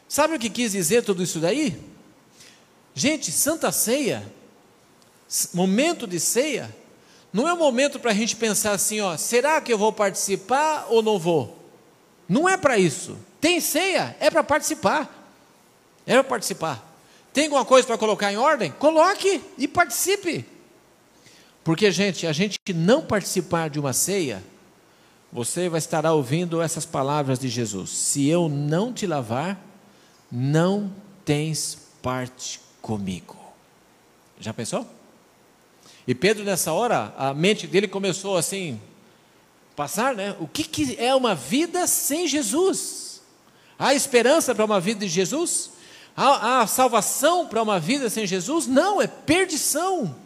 Sabe o que quis dizer tudo isso daí? Gente, Santa Ceia, momento de ceia, não é um momento para a gente pensar assim: ó, será que eu vou participar ou não vou? Não é para isso. Tem ceia, é para participar. É para participar. Tem alguma coisa para colocar em ordem? Coloque e participe. Porque, gente, a gente que não participar de uma ceia, você vai estar ouvindo essas palavras de Jesus: Se eu não te lavar, não tens parte comigo. Já pensou? E Pedro, nessa hora, a mente dele começou assim, passar, né? O que, que é uma vida sem Jesus? Há esperança para uma vida de Jesus? Há, há salvação para uma vida sem Jesus? Não, é perdição.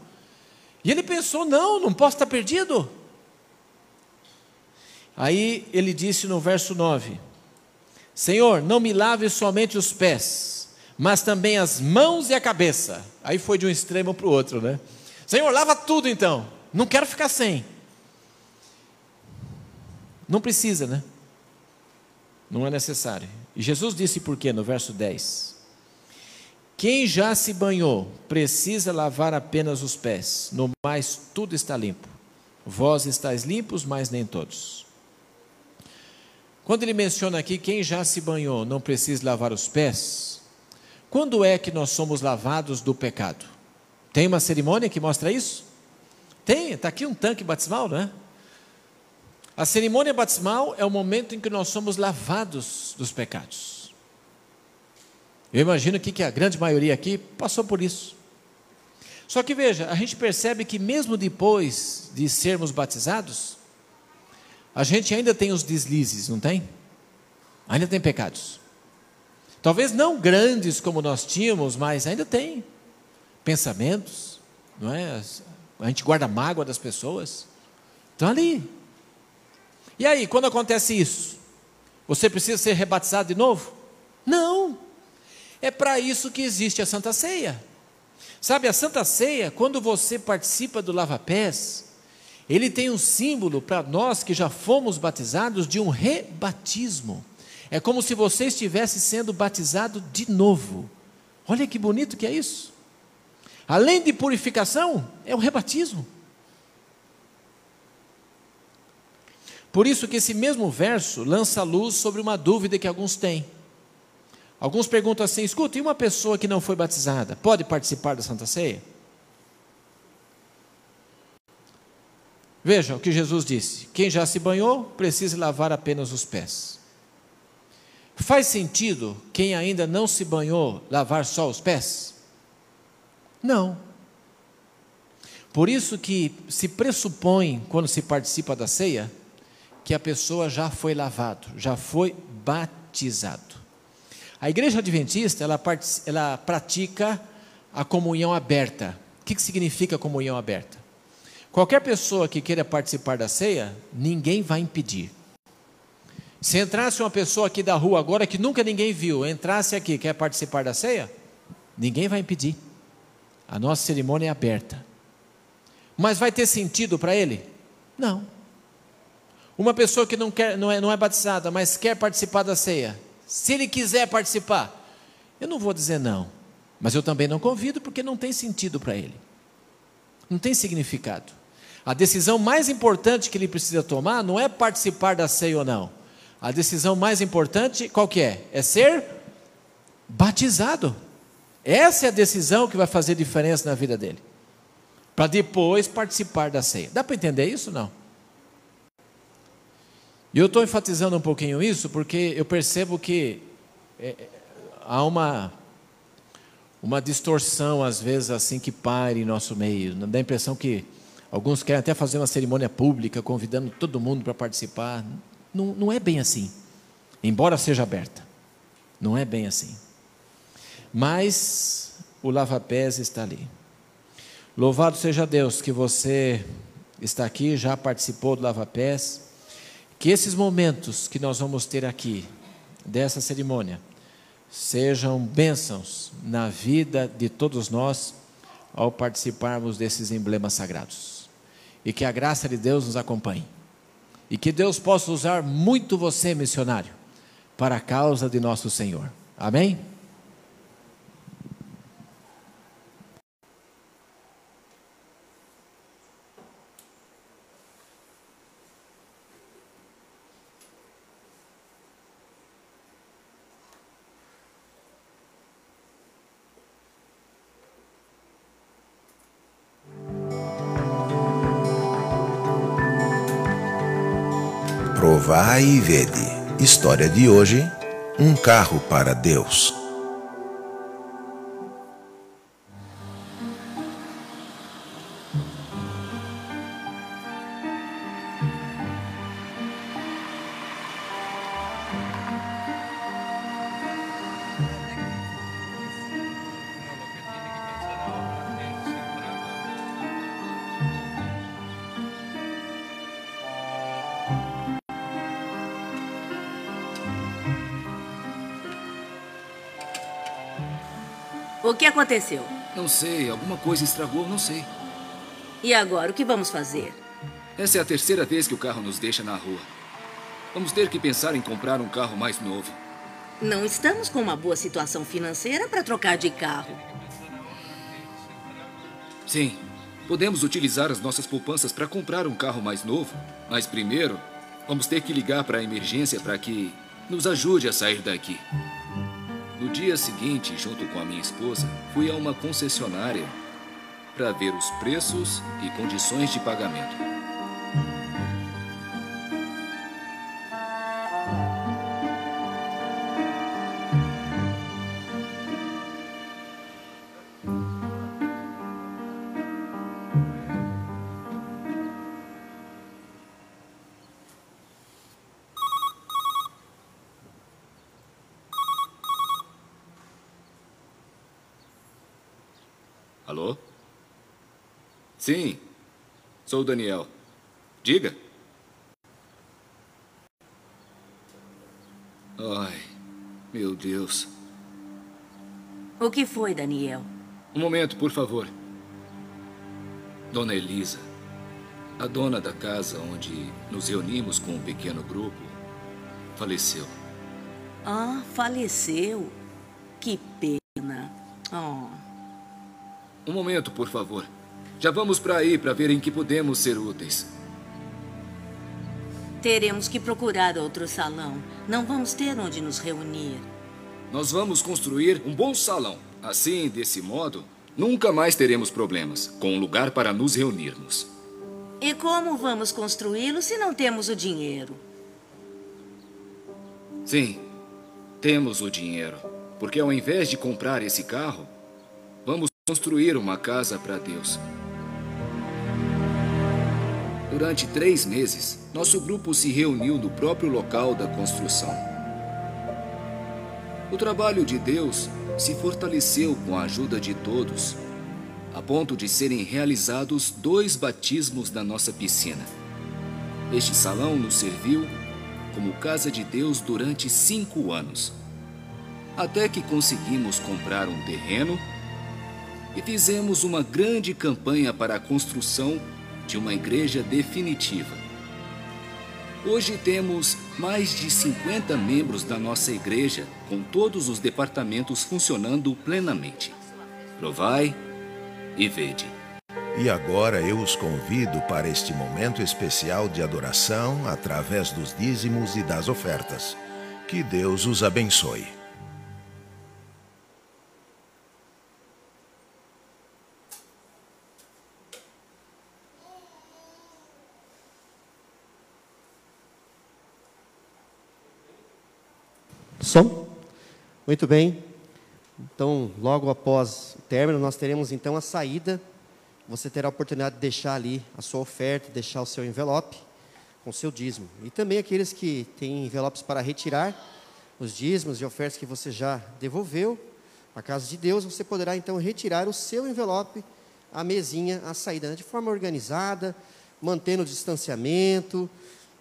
E ele pensou: não, não posso estar perdido. Aí ele disse no verso 9: Senhor, não me lave somente os pés, mas também as mãos e a cabeça. Aí foi de um extremo para o outro, né? Senhor, lava tudo então, não quero ficar sem. Não precisa, né? Não é necessário. E Jesus disse por quê no verso 10: quem já se banhou precisa lavar apenas os pés, no mais tudo está limpo. Vós estáis limpos, mas nem todos. Quando ele menciona aqui quem já se banhou não precisa lavar os pés, quando é que nós somos lavados do pecado? Tem uma cerimônia que mostra isso? Tem, está aqui um tanque batismal, não é? A cerimônia batismal é o momento em que nós somos lavados dos pecados. Eu imagino que, que a grande maioria aqui passou por isso. Só que veja, a gente percebe que mesmo depois de sermos batizados, a gente ainda tem os deslizes, não tem? Ainda tem pecados. Talvez não grandes como nós tínhamos, mas ainda tem pensamentos, não é? A gente guarda mágoa das pessoas. Estão ali. E aí, quando acontece isso? Você precisa ser rebatizado de novo? Não. É para isso que existe a Santa Ceia. Sabe, a Santa Ceia, quando você participa do lava-pés, ele tem um símbolo para nós que já fomos batizados de um rebatismo. É como se você estivesse sendo batizado de novo. Olha que bonito que é isso. Além de purificação, é um rebatismo. Por isso que esse mesmo verso lança luz sobre uma dúvida que alguns têm. Alguns perguntam assim: escuta, e uma pessoa que não foi batizada, pode participar da Santa Ceia? Vejam o que Jesus disse: quem já se banhou, precisa lavar apenas os pés. Faz sentido quem ainda não se banhou lavar só os pés? Não. Por isso que se pressupõe, quando se participa da ceia, que a pessoa já foi lavado, já foi batizado. A igreja adventista, ela, ela pratica a comunhão aberta. O que, que significa comunhão aberta? Qualquer pessoa que queira participar da ceia, ninguém vai impedir. Se entrasse uma pessoa aqui da rua agora que nunca ninguém viu, entrasse aqui, quer participar da ceia, ninguém vai impedir. A nossa cerimônia é aberta. Mas vai ter sentido para ele? Não. Uma pessoa que não, quer, não, é, não é batizada, mas quer participar da ceia, se ele quiser participar, eu não vou dizer não, mas eu também não convido porque não tem sentido para ele, não tem significado. A decisão mais importante que ele precisa tomar não é participar da ceia ou não. A decisão mais importante, qual que é? É ser batizado. Essa é a decisão que vai fazer diferença na vida dele. Para depois participar da ceia. Dá para entender isso não? E eu estou enfatizando um pouquinho isso porque eu percebo que é, há uma, uma distorção, às vezes, assim, que pare em nosso meio. Dá a impressão que alguns querem até fazer uma cerimônia pública, convidando todo mundo para participar. Não, não é bem assim, embora seja aberta. Não é bem assim. Mas o lava-pés está ali. Louvado seja Deus que você está aqui, já participou do lava-pés que esses momentos que nós vamos ter aqui, dessa cerimônia, sejam bênçãos na vida de todos nós ao participarmos desses emblemas sagrados. E que a graça de Deus nos acompanhe. E que Deus possa usar muito você, missionário, para a causa de nosso Senhor. Amém? Provai e vede. História de hoje: um carro para Deus. Aconteceu? Não sei, alguma coisa estragou, não sei. E agora, o que vamos fazer? Essa é a terceira vez que o carro nos deixa na rua. Vamos ter que pensar em comprar um carro mais novo. Não estamos com uma boa situação financeira para trocar de carro. Sim, podemos utilizar as nossas poupanças para comprar um carro mais novo, mas primeiro vamos ter que ligar para a emergência para que nos ajude a sair daqui. No dia seguinte, junto com a minha esposa, fui a uma concessionária para ver os preços e condições de pagamento. Daniel. Diga. Ai, meu Deus. O que foi, Daniel? Um momento, por favor. Dona Elisa, a dona da casa onde nos reunimos com um pequeno grupo, faleceu. Ah, faleceu. Que pena. Oh. Um momento, por favor. Já vamos para aí para ver em que podemos ser úteis. Teremos que procurar outro salão. Não vamos ter onde nos reunir. Nós vamos construir um bom salão. Assim, desse modo, nunca mais teremos problemas com um lugar para nos reunirmos. E como vamos construí-lo se não temos o dinheiro? Sim, temos o dinheiro. Porque ao invés de comprar esse carro, vamos construir uma casa para Deus. Durante três meses, nosso grupo se reuniu no próprio local da construção. O trabalho de Deus se fortaleceu com a ajuda de todos, a ponto de serem realizados dois batismos na nossa piscina. Este salão nos serviu como casa de Deus durante cinco anos, até que conseguimos comprar um terreno e fizemos uma grande campanha para a construção de uma igreja definitiva. Hoje temos mais de 50 membros da nossa igreja, com todos os departamentos funcionando plenamente. Provai e vede. E agora eu os convido para este momento especial de adoração através dos dízimos e das ofertas. Que Deus os abençoe. Som? Muito bem. Então, logo após o término, nós teremos então a saída. Você terá a oportunidade de deixar ali a sua oferta, deixar o seu envelope com o seu dízimo. E também aqueles que têm envelopes para retirar os dízimos e ofertas que você já devolveu à casa de Deus, você poderá então retirar o seu envelope à mesinha, à saída, né? de forma organizada, mantendo o distanciamento,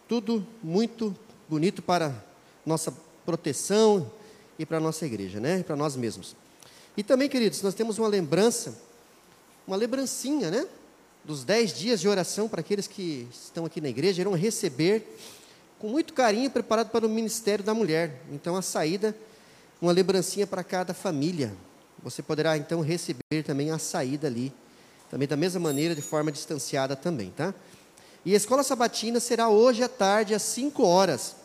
tudo muito bonito para nossa proteção e para a nossa igreja, né? para nós mesmos. E também, queridos, nós temos uma lembrança, uma lembrancinha, né? Dos dez dias de oração para aqueles que estão aqui na igreja, irão receber com muito carinho, preparado para o ministério da mulher. Então, a saída, uma lembrancinha para cada família. Você poderá, então, receber também a saída ali, também da mesma maneira, de forma distanciada também, tá? E a escola sabatina será hoje à tarde, às 5 horas.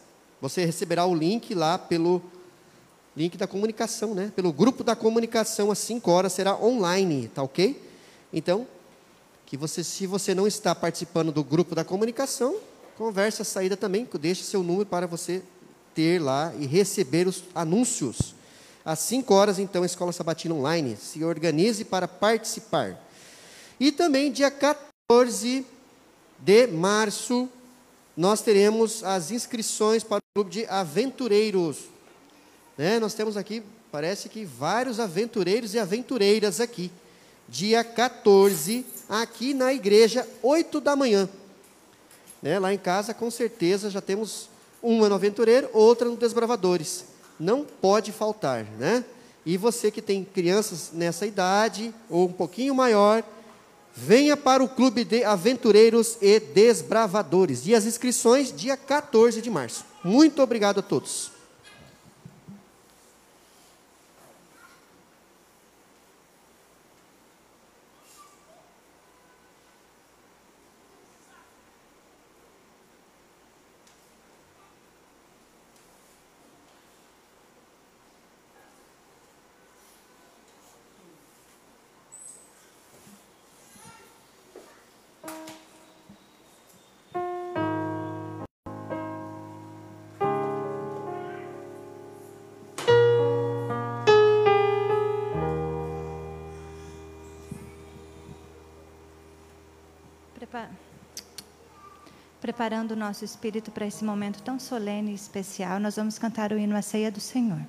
Você receberá o link lá pelo link da comunicação, né? Pelo grupo da comunicação às 5 horas será online, tá OK? Então, que você se você não está participando do grupo da comunicação, converse a saída também, deixe seu número para você ter lá e receber os anúncios. Às 5 horas, então, a Escola Sabatina Online. Se organize para participar. E também, dia 14 de março, nós teremos as inscrições para o clube de aventureiros. Né? Nós temos aqui, parece que vários aventureiros e aventureiras aqui. Dia 14, aqui na igreja, 8 da manhã. Né? Lá em casa, com certeza, já temos uma no aventureiro, outra no desbravadores. Não pode faltar, né? E você que tem crianças nessa idade, ou um pouquinho maior, Venha para o Clube de Aventureiros e Desbravadores. E as inscrições, dia 14 de março. Muito obrigado a todos. Preparando o nosso espírito para esse momento tão solene e especial, nós vamos cantar o hino à ceia do Senhor.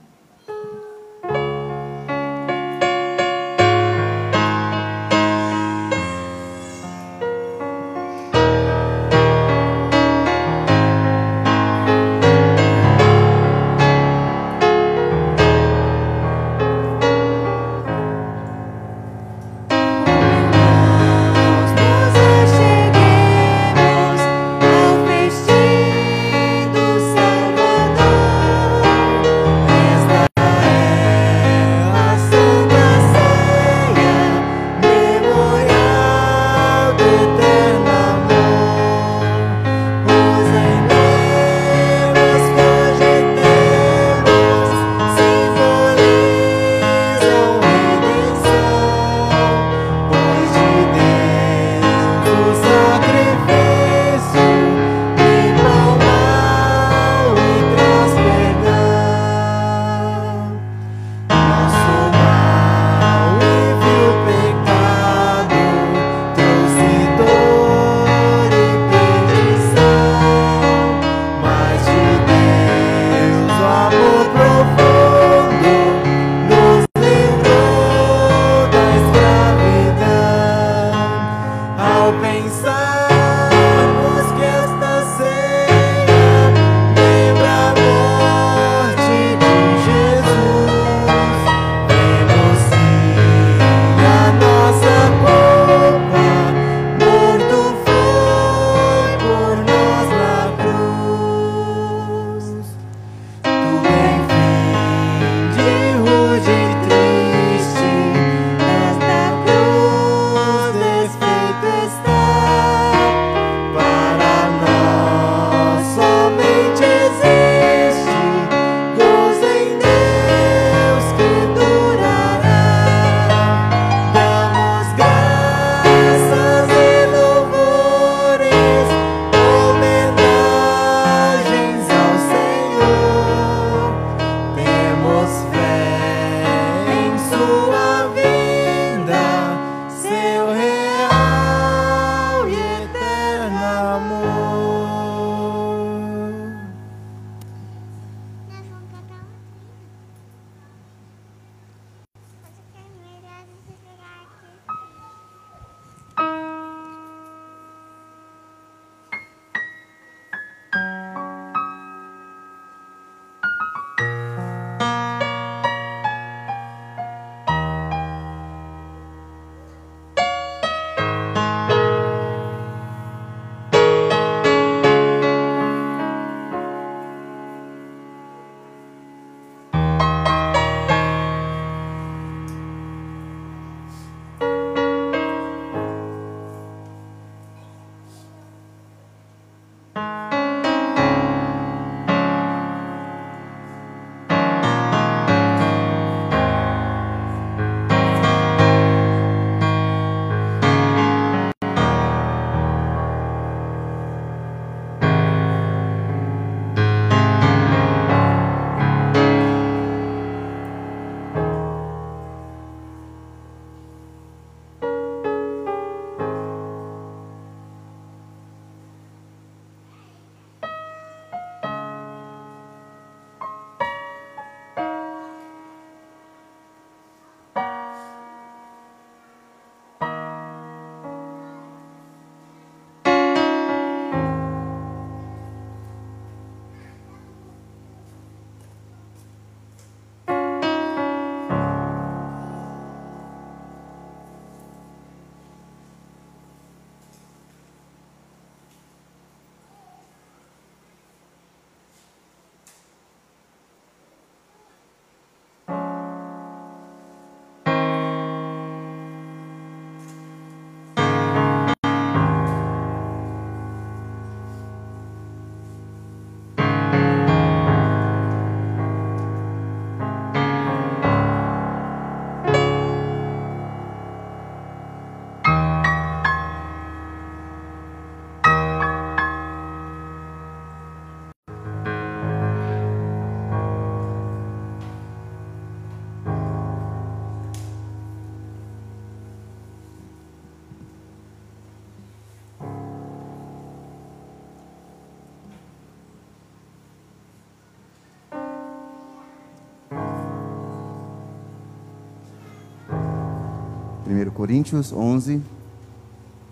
1 Coríntios 11,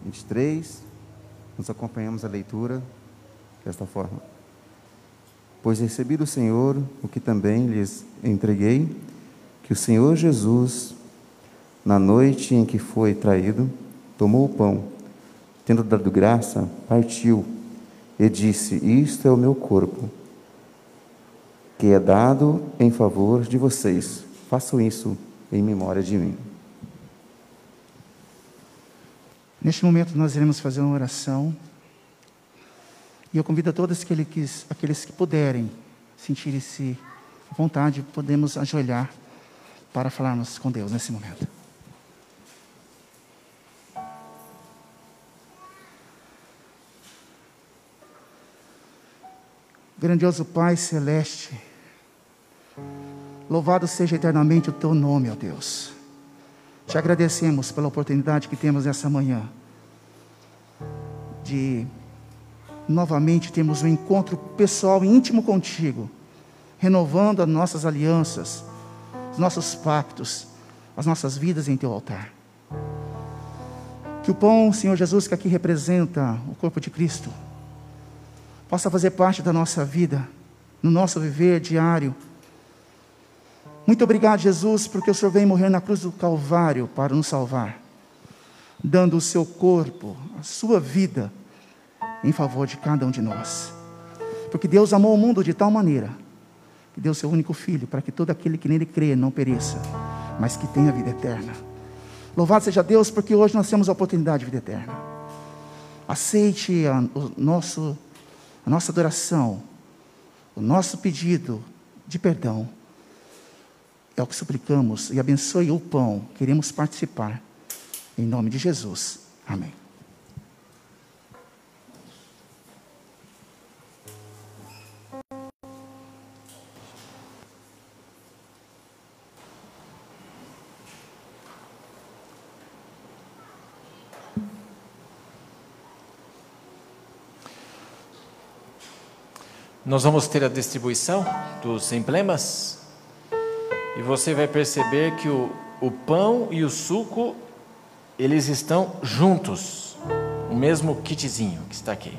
23. Nos acompanhamos a leitura desta forma. Pois recebi do Senhor o que também lhes entreguei, que o Senhor Jesus, na noite em que foi traído, tomou o pão, tendo dado graça, partiu e disse: Isto é o meu corpo, que é dado em favor de vocês. Façam isso em memória de mim. Neste momento nós iremos fazer uma oração. E eu convido a todos aqueles, aqueles que puderem sentir-se à vontade, podemos ajoelhar para falarmos com Deus nesse momento. Grandioso Pai Celeste, louvado seja eternamente o Teu nome, ó Deus. Te agradecemos pela oportunidade que temos essa manhã de novamente termos um encontro pessoal íntimo contigo, renovando as nossas alianças, os nossos pactos, as nossas vidas em teu altar. Que o pão, Senhor Jesus, que aqui representa o corpo de Cristo, possa fazer parte da nossa vida, no nosso viver diário muito obrigado, Jesus, porque o Senhor veio morrer na cruz do Calvário para nos salvar, dando o seu corpo, a sua vida, em favor de cada um de nós. Porque Deus amou o mundo de tal maneira que deu seu único filho para que todo aquele que nele crê não pereça, mas que tenha vida eterna. Louvado seja Deus, porque hoje nós temos a oportunidade de vida eterna. Aceite a, o nosso, a nossa adoração, o nosso pedido de perdão é o que suplicamos e abençoe o pão. Queremos participar. Em nome de Jesus. Amém. Nós vamos ter a distribuição dos emblemas você vai perceber que o, o pão e o suco, eles estão juntos. O mesmo kitzinho que está aqui.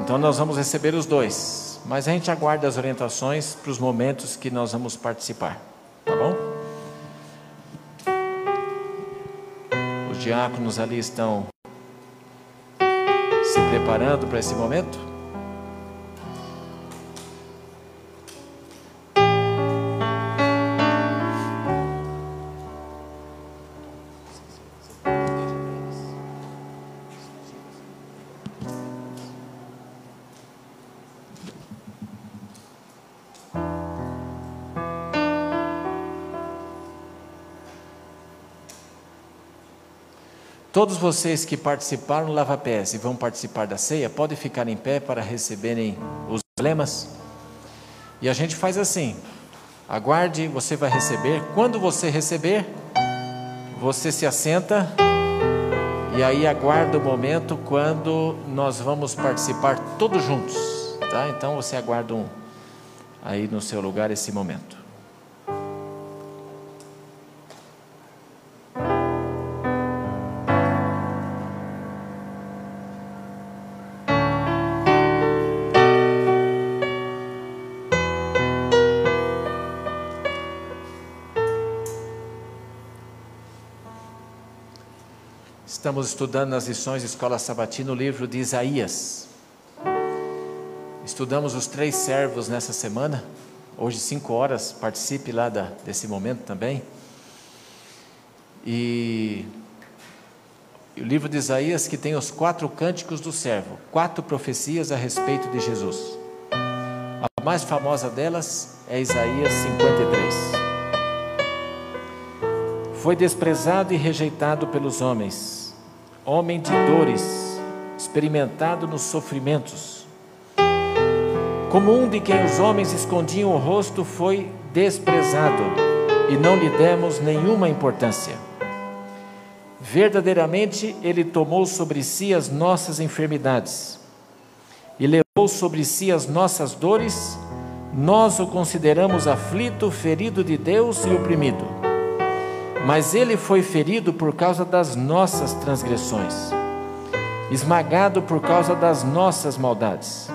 Então nós vamos receber os dois. Mas a gente aguarda as orientações para os momentos que nós vamos participar. Tá bom? Os diáconos ali estão se preparando para esse momento. Todos vocês que participaram do Lava Pés e vão participar da ceia, podem ficar em pé para receberem os emblemas. E a gente faz assim: aguarde, você vai receber. Quando você receber, você se assenta e aí aguarda o momento quando nós vamos participar todos juntos, tá? Então você aguarda um, aí no seu lugar esse momento. Estamos estudando nas lições de Escola Sabatina o livro de Isaías. Estudamos os três servos nessa semana. Hoje, cinco horas, participe lá da, desse momento também. E, e o livro de Isaías que tem os quatro cânticos do servo, quatro profecias a respeito de Jesus. A mais famosa delas é Isaías 53. Foi desprezado e rejeitado pelos homens homem de dores, experimentado nos sofrimentos. Como um de quem os homens escondiam o rosto, foi desprezado e não lhe demos nenhuma importância. Verdadeiramente, ele tomou sobre si as nossas enfermidades e levou sobre si as nossas dores. Nós o consideramos aflito, ferido de Deus e oprimido. Mas ele foi ferido por causa das nossas transgressões, esmagado por causa das nossas maldades.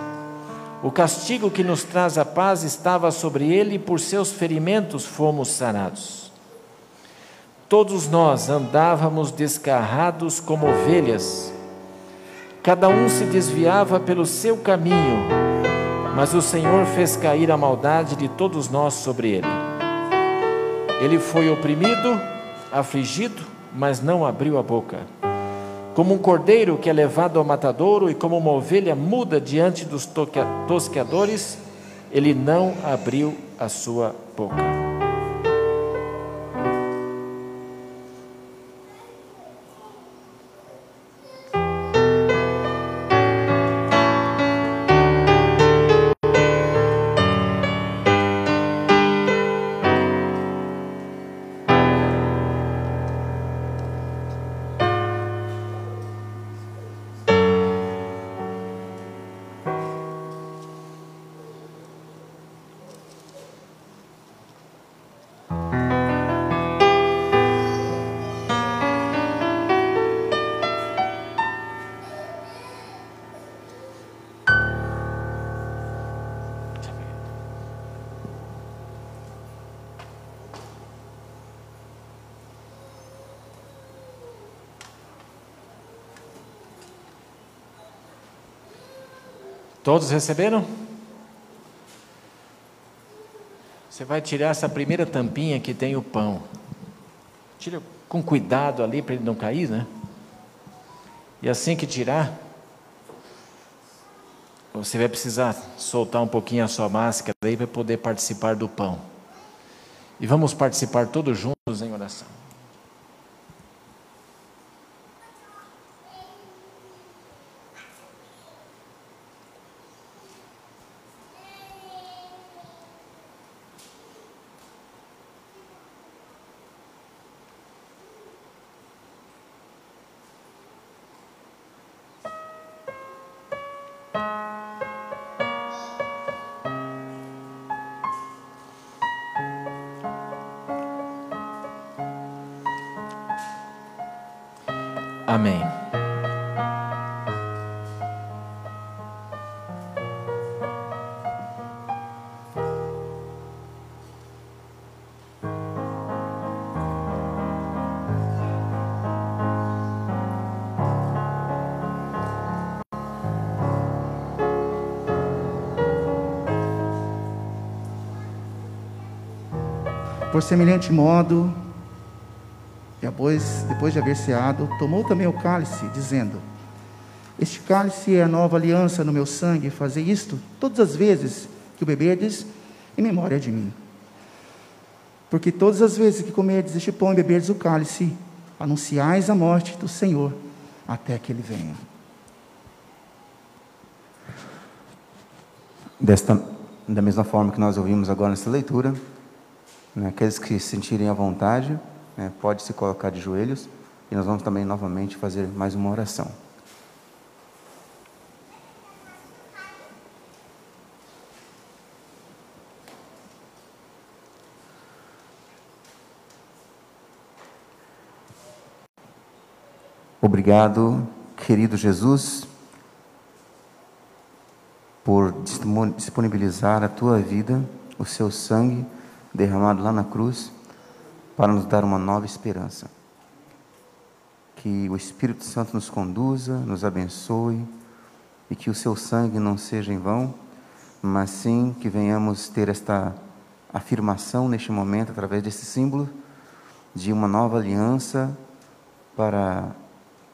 O castigo que nos traz a paz estava sobre ele, e por seus ferimentos fomos sarados. Todos nós andávamos descarrados como ovelhas, cada um se desviava pelo seu caminho, mas o Senhor fez cair a maldade de todos nós sobre ele. Ele foi oprimido, afligido, mas não abriu a boca. Como um cordeiro que é levado ao matadouro e como uma ovelha muda diante dos tosqueadores, ele não abriu a sua boca. Todos receberam? Você vai tirar essa primeira tampinha que tem o pão. Tira com cuidado ali para ele não cair, né? E assim que tirar, você vai precisar soltar um pouquinho a sua máscara aí para poder participar do pão. E vamos participar todos juntos em oração. Amém. Por semelhante modo, depois, depois de haver ceado, tomou também o cálice, dizendo: Este cálice é a nova aliança no meu sangue, fazei isto todas as vezes que o beberdes, em memória de mim. Porque todas as vezes que comerdes este pão e beberdes o cálice, anunciais a morte do Senhor até que ele venha. Desta, da mesma forma que nós ouvimos agora nessa leitura, né, aqueles que se sentirem à vontade, né, pode se colocar de joelhos e nós vamos também novamente fazer mais uma oração. Obrigado, querido Jesus, por disponibilizar a tua vida, o seu sangue derramado lá na cruz para nos dar uma nova esperança. Que o Espírito Santo nos conduza, nos abençoe e que o seu sangue não seja em vão, mas sim que venhamos ter esta afirmação neste momento, através desse símbolo, de uma nova aliança para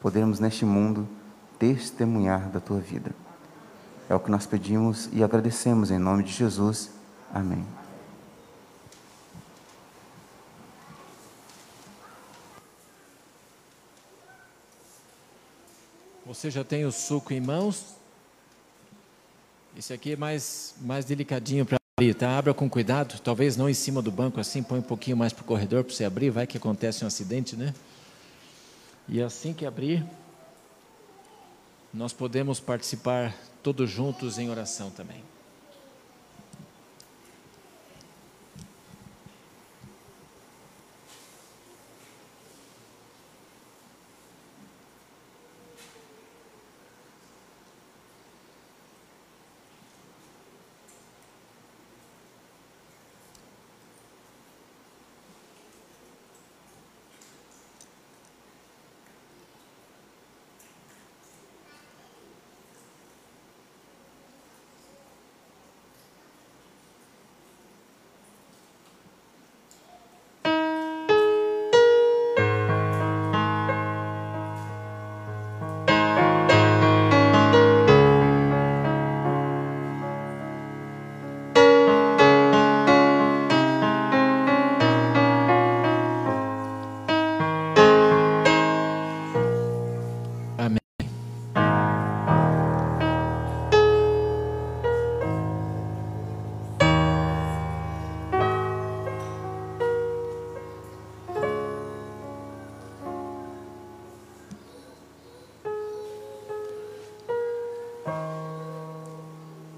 podermos neste mundo testemunhar da tua vida. É o que nós pedimos e agradecemos em nome de Jesus. Amém. Você já tem o suco em mãos? Esse aqui é mais, mais delicadinho para abrir, tá? Abra com cuidado, talvez não em cima do banco assim, põe um pouquinho mais para o corredor para você abrir, vai que acontece um acidente, né? E assim que abrir, nós podemos participar todos juntos em oração também.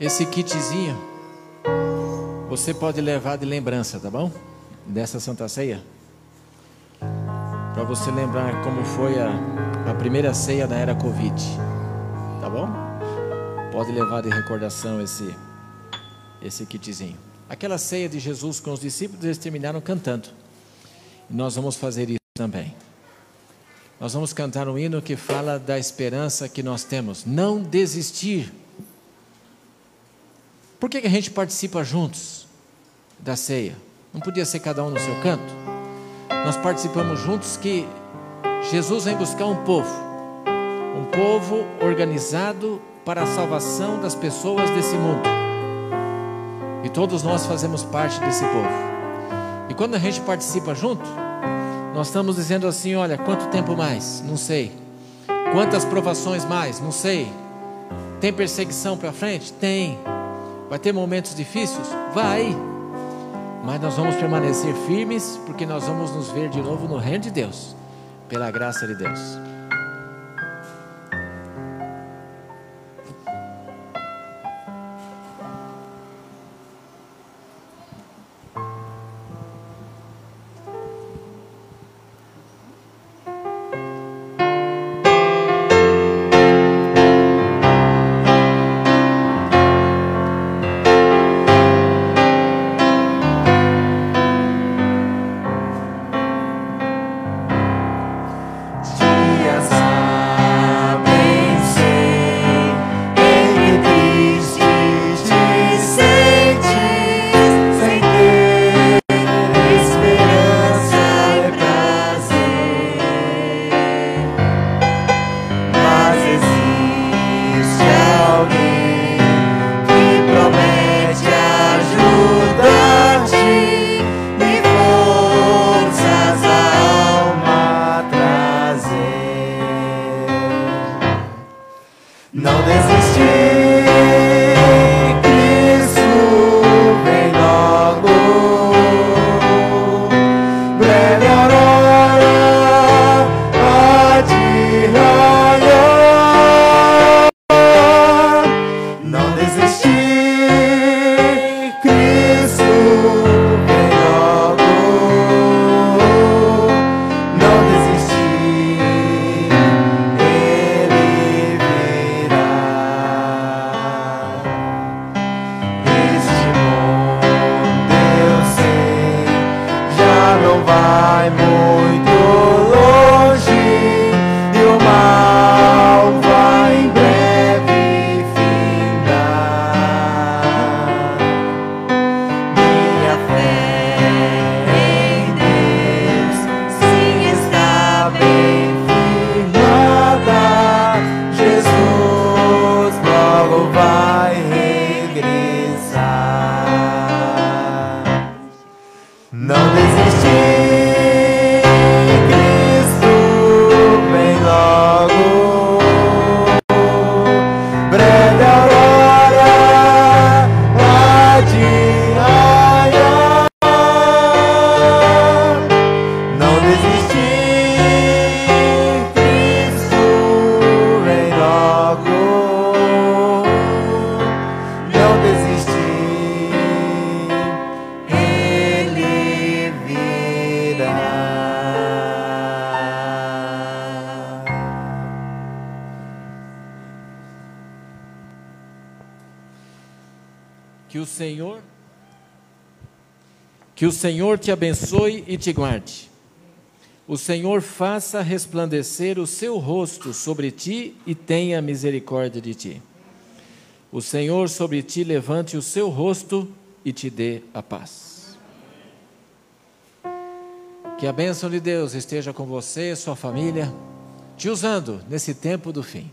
Esse kitzinho você pode levar de lembrança, tá bom? Dessa Santa Ceia. Para você lembrar como foi a, a primeira ceia da era Covid. Tá bom? Pode levar de recordação esse, esse kitzinho. Aquela ceia de Jesus com os discípulos, eles terminaram cantando. E nós vamos fazer isso também. Nós vamos cantar um hino que fala da esperança que nós temos. Não desistir. Por que, que a gente participa juntos da ceia? Não podia ser cada um no seu canto? Nós participamos juntos que Jesus vem buscar um povo, um povo organizado para a salvação das pessoas desse mundo. E todos nós fazemos parte desse povo. E quando a gente participa junto, nós estamos dizendo assim: olha, quanto tempo mais? Não sei. Quantas provações mais? Não sei. Tem perseguição para frente? Tem. Vai ter momentos difíceis? Vai. Mas nós vamos permanecer firmes, porque nós vamos nos ver de novo no reino de Deus, pela graça de Deus. Senhor te abençoe e te guarde. O Senhor faça resplandecer o seu rosto sobre ti e tenha misericórdia de ti. O Senhor sobre ti levante o seu rosto e te dê a paz. Que a bênção de Deus esteja com você, sua família, te usando nesse tempo do fim.